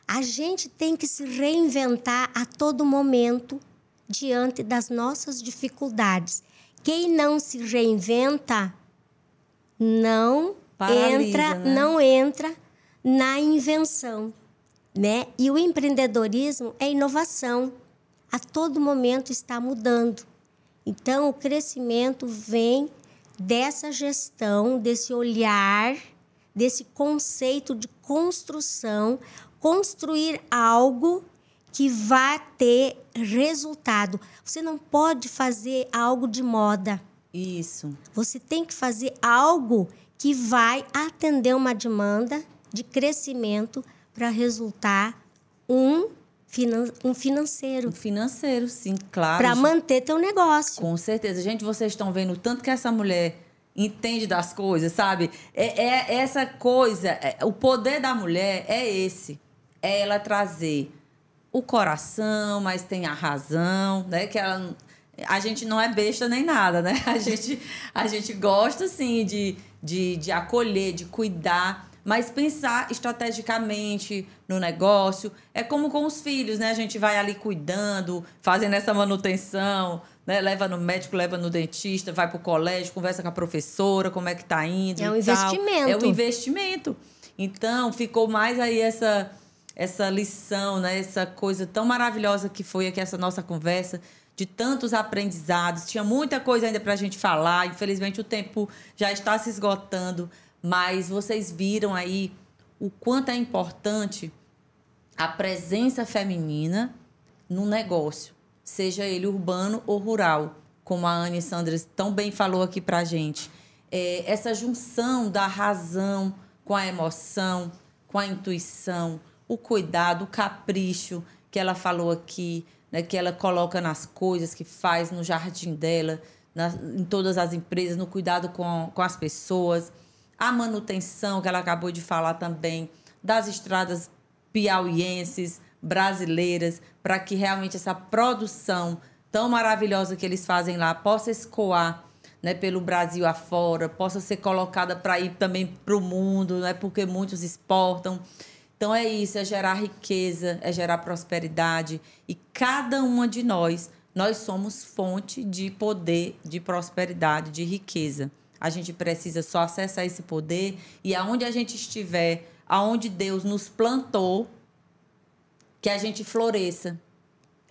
a gente tem que se reinventar a todo momento diante das nossas dificuldades. Quem não se reinventa não Paralisa, entra, né? não entra na invenção, né? E o empreendedorismo é inovação. A todo momento está mudando. Então, o crescimento vem dessa gestão, desse olhar, desse conceito de construção, construir algo que vá ter resultado. Você não pode fazer algo de moda. Isso. Você tem que fazer algo que vai atender uma demanda de crescimento para resultar um, finan um financeiro. Um financeiro, sim, claro. Para manter teu negócio. Com certeza. Gente, vocês estão vendo tanto que essa mulher entende das coisas, sabe? É, é essa coisa, é, o poder da mulher é esse é ela trazer o coração, mas tem a razão, né? Que ela a gente não é besta nem nada, né? A gente, a gente gosta, sim, de, de, de acolher, de cuidar, mas pensar estrategicamente no negócio. É como com os filhos, né? A gente vai ali cuidando, fazendo essa manutenção, né? Leva no médico, leva no dentista, vai para o colégio, conversa com a professora, como é que tá indo. É um investimento. É um investimento. Então, ficou mais aí essa essa lição, né? Essa coisa tão maravilhosa que foi aqui essa nossa conversa de tantos aprendizados. Tinha muita coisa ainda para a gente falar. Infelizmente o tempo já está se esgotando, mas vocês viram aí o quanto é importante a presença feminina no negócio, seja ele urbano ou rural, como a Anne Sanders tão bem falou aqui para a gente. É, essa junção da razão com a emoção, com a intuição, o cuidado, o capricho que ela falou aqui, né, que ela coloca nas coisas que faz no jardim dela, em todas as empresas, no cuidado com, com as pessoas, a manutenção que ela acabou de falar também das estradas piauienses, brasileiras, para que realmente essa produção tão maravilhosa que eles fazem lá possa escoar né, pelo Brasil afora, possa ser colocada para ir também para o mundo, né, porque muitos exportam. Então é isso, é gerar riqueza, é gerar prosperidade. E cada uma de nós, nós somos fonte de poder, de prosperidade, de riqueza. A gente precisa só acessar esse poder e aonde a gente estiver, aonde Deus nos plantou, que a gente floresça.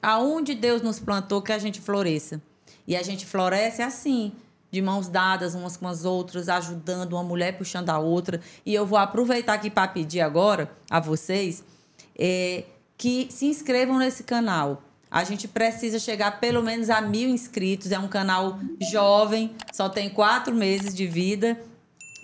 Aonde Deus nos plantou, que a gente floresça. E a gente floresce assim, de mãos dadas umas com as outras, ajudando uma mulher puxando a outra. E eu vou aproveitar aqui para pedir agora a vocês é, que se inscrevam nesse canal. A gente precisa chegar pelo menos a mil inscritos. É um canal jovem, só tem quatro meses de vida.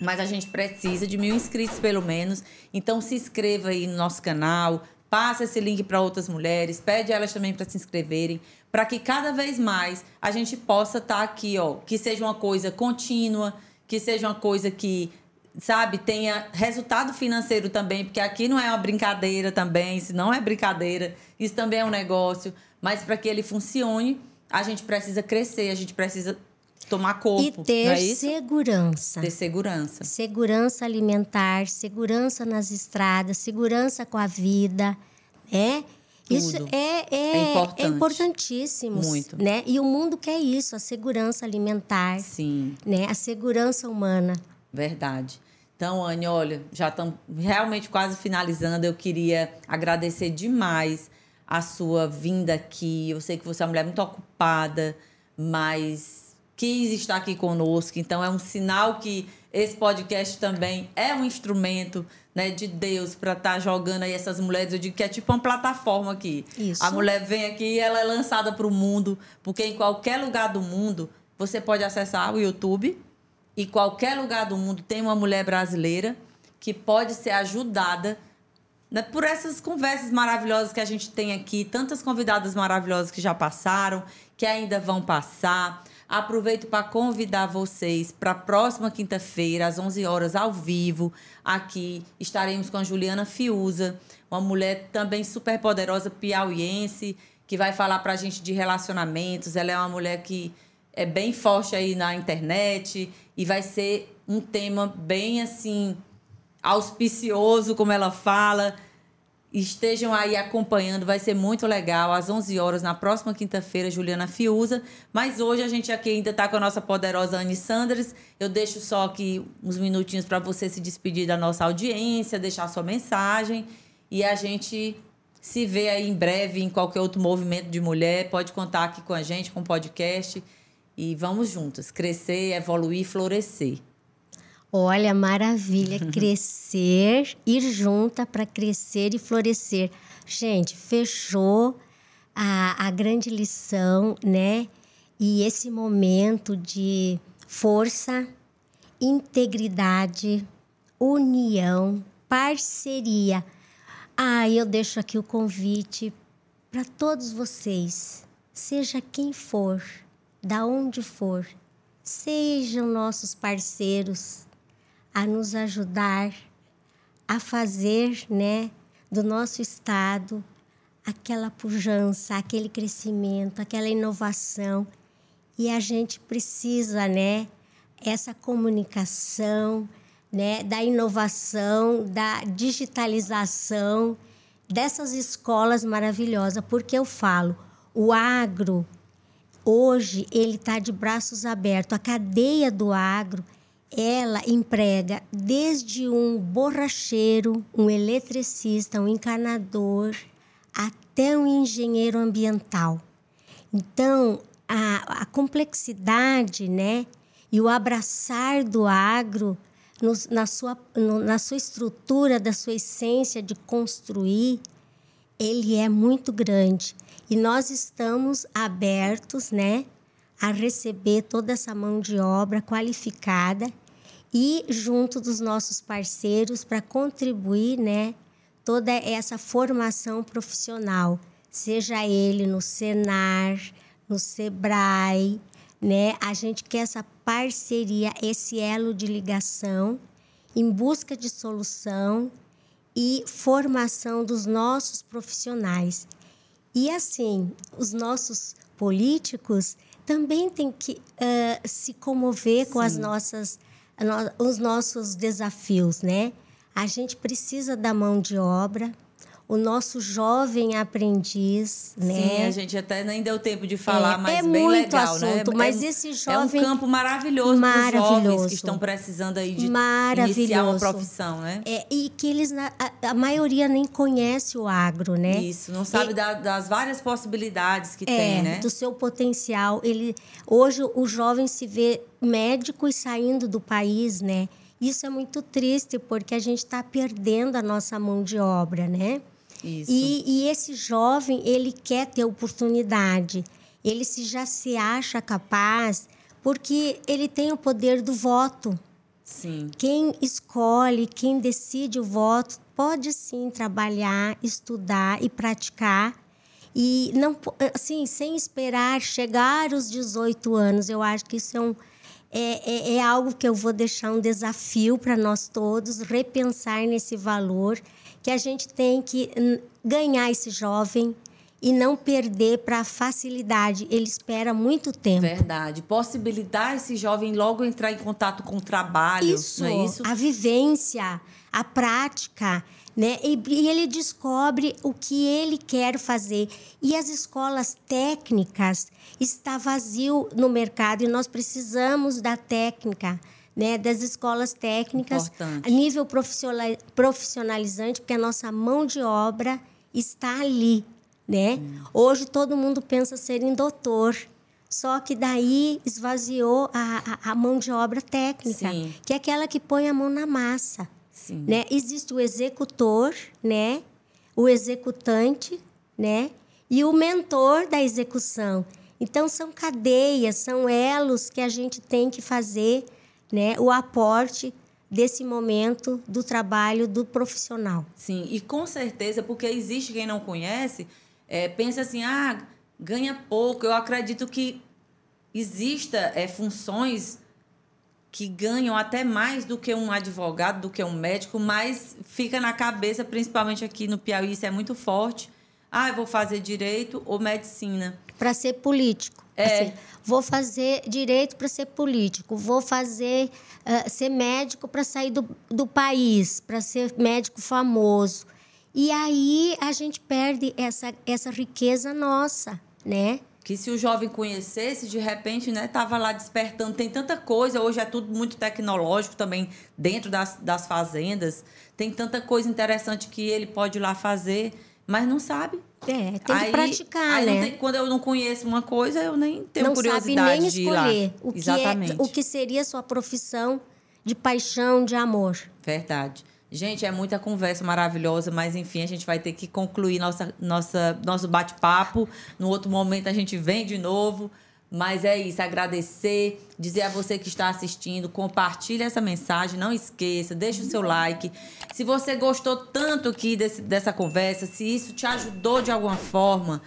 Mas a gente precisa de mil inscritos pelo menos. Então se inscreva aí no nosso canal, passa esse link para outras mulheres, pede elas também para se inscreverem, para que cada vez mais a gente possa estar tá aqui, ó, que seja uma coisa contínua, que seja uma coisa que, sabe, tenha resultado financeiro também, porque aqui não é uma brincadeira também, se não é brincadeira, isso também é um negócio, mas para que ele funcione, a gente precisa crescer, a gente precisa tomar corpo. E ter é segurança. Ter segurança. Segurança alimentar, segurança nas estradas, segurança com a vida, né? Isso é, é, é, é, importantíssimo. Muito. Né? E o mundo quer isso, a segurança alimentar. Sim. Né? A segurança humana. Verdade. Então, Anne, olha, já estamos realmente quase finalizando. Eu queria agradecer demais a sua vinda aqui. Eu sei que você é uma mulher muito ocupada, mas quis estar aqui conosco. Então, é um sinal que esse podcast também é um instrumento né, de Deus para estar tá jogando aí essas mulheres. Eu digo que é tipo uma plataforma aqui. Isso. A mulher vem aqui e ela é lançada para o mundo, porque em qualquer lugar do mundo você pode acessar o YouTube e qualquer lugar do mundo tem uma mulher brasileira que pode ser ajudada né, por essas conversas maravilhosas que a gente tem aqui, tantas convidadas maravilhosas que já passaram, que ainda vão passar. Aproveito para convidar vocês para a próxima quinta-feira, às 11 horas, ao vivo. Aqui estaremos com a Juliana Fiuza, uma mulher também super poderosa, piauiense, que vai falar para a gente de relacionamentos. Ela é uma mulher que é bem forte aí na internet e vai ser um tema bem assim auspicioso, como ela fala estejam aí acompanhando, vai ser muito legal, às 11 horas, na próxima quinta-feira, Juliana Fiuza. Mas hoje a gente aqui ainda está com a nossa poderosa Anne Sanders. Eu deixo só aqui uns minutinhos para você se despedir da nossa audiência, deixar sua mensagem e a gente se vê aí em breve em qualquer outro movimento de mulher. Pode contar aqui com a gente, com o podcast. E vamos juntas, crescer, evoluir, florescer. Olha, maravilha, crescer, ir junta para crescer e florescer. Gente, fechou a, a grande lição, né? E esse momento de força, integridade, união, parceria. Ah, eu deixo aqui o convite para todos vocês, seja quem for, da onde for, sejam nossos parceiros, a nos ajudar a fazer, né, do nosso estado aquela pujança, aquele crescimento, aquela inovação e a gente precisa, né, essa comunicação, né, da inovação, da digitalização dessas escolas maravilhosas, porque eu falo, o agro hoje ele está de braços abertos. A cadeia do agro ela emprega desde um borracheiro, um eletricista, um encanador, até um engenheiro ambiental. Então, a, a complexidade né, e o abraçar do agro no, na, sua, no, na sua estrutura, da sua essência de construir, ele é muito grande. E nós estamos abertos né, a receber toda essa mão de obra qualificada e junto dos nossos parceiros para contribuir, né, toda essa formação profissional, seja ele no Senar, no Sebrae, né? A gente quer essa parceria, esse elo de ligação em busca de solução e formação dos nossos profissionais. E assim, os nossos políticos também têm que uh, se comover Sim. com as nossas os nossos desafios, né? A gente precisa da mão de obra, o nosso jovem aprendiz, né? Sim, a gente até nem deu tempo de falar, é, mas é bem muito legal, né? assunto, né? Mas é, esse jovem é um campo maravilhoso, maravilhoso para os jovens que estão precisando aí de iniciar uma profissão, né? É, e que eles a, a, maioria nem conhece o agro, né? Isso, não sabe da, das várias possibilidades que é, tem, né? Do seu potencial, ele hoje o jovem se vê médico e saindo do país, né? Isso é muito triste porque a gente está perdendo a nossa mão de obra, né? Isso. E, e esse jovem, ele quer ter oportunidade. Ele se já se acha capaz porque ele tem o poder do voto. Sim. Quem escolhe, quem decide o voto, pode sim trabalhar, estudar e praticar. E não assim, sem esperar chegar aos 18 anos. Eu acho que isso é um, é, é, é, algo que eu vou deixar um desafio para nós todos repensar nesse valor que a gente tem que ganhar esse jovem e não perder para a facilidade. Ele espera muito tempo. Verdade. Possibilitar esse jovem logo entrar em contato com o trabalho. Isso. Não é isso? A vivência, a prática. Né? E, e ele descobre o que ele quer fazer. E as escolas técnicas está vazio no mercado e nós precisamos da técnica né, das escolas técnicas Importante. a nível profissionalizante, porque a nossa mão de obra está ali. Né? Hum. Hoje todo mundo pensa ser em doutor, só que daí esvaziou a, a, a mão de obra técnica, Sim. que é aquela que põe a mão na massa. Sim. Né? Existe o executor, né? o executante né? e o mentor da execução. Então, são cadeias, são elos que a gente tem que fazer né, o aporte desse momento do trabalho do profissional. Sim, e com certeza, porque existe quem não conhece, é, pensa assim, ah, ganha pouco. Eu acredito que exista é, funções que ganham até mais do que um advogado, do que um médico, mas fica na cabeça, principalmente aqui no Piauí, isso é muito forte. Ah, eu vou fazer direito ou medicina. Para ser político. É. Assim, vou fazer direito para ser político, vou fazer uh, ser médico para sair do, do país, para ser médico famoso. E aí a gente perde essa, essa riqueza nossa, né? Que se o jovem conhecesse, de repente, né, tava lá despertando. Tem tanta coisa, hoje é tudo muito tecnológico também dentro das, das fazendas. Tem tanta coisa interessante que ele pode ir lá fazer mas não sabe. É, tem aí, que praticar, aí né? Tem, quando eu não conheço uma coisa, eu nem tenho não curiosidade sabe nem escolher o que Exatamente. É, o que seria sua profissão de paixão, de amor. Verdade. Gente, é muita conversa maravilhosa, mas enfim, a gente vai ter que concluir nossa, nossa, nosso bate-papo. No outro momento a gente vem de novo. Mas é isso, agradecer, dizer a você que está assistindo, compartilhe essa mensagem, não esqueça, deixe o seu like. Se você gostou tanto aqui desse, dessa conversa, se isso te ajudou de alguma forma,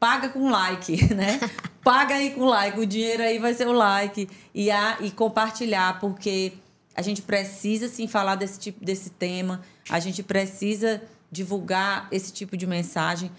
paga com like, né? paga aí com like, o dinheiro aí vai ser o like e, a, e compartilhar, porque a gente precisa sim falar desse tipo desse tema, a gente precisa divulgar esse tipo de mensagem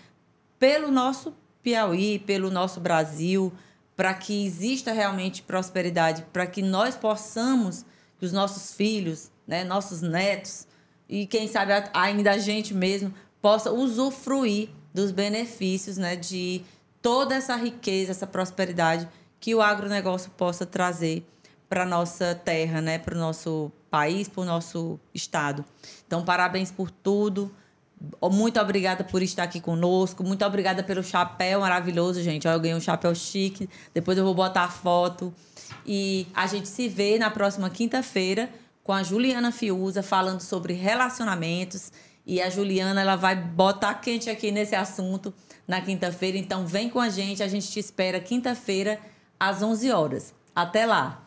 pelo nosso Piauí, pelo nosso Brasil, para que exista realmente prosperidade, para que nós possamos, que os nossos filhos, né, nossos netos e quem sabe ainda a gente mesmo possa usufruir dos benefícios, né, de toda essa riqueza, essa prosperidade que o agronegócio possa trazer para nossa terra, né, para o nosso país, para o nosso estado. Então, parabéns por tudo. Muito obrigada por estar aqui conosco. Muito obrigada pelo chapéu maravilhoso, gente. Eu ganhei um chapéu chique. Depois eu vou botar a foto. E a gente se vê na próxima quinta-feira com a Juliana Fiuza falando sobre relacionamentos. E a Juliana ela vai botar quente aqui nesse assunto na quinta-feira. Então vem com a gente. A gente te espera quinta-feira às 11 horas. Até lá!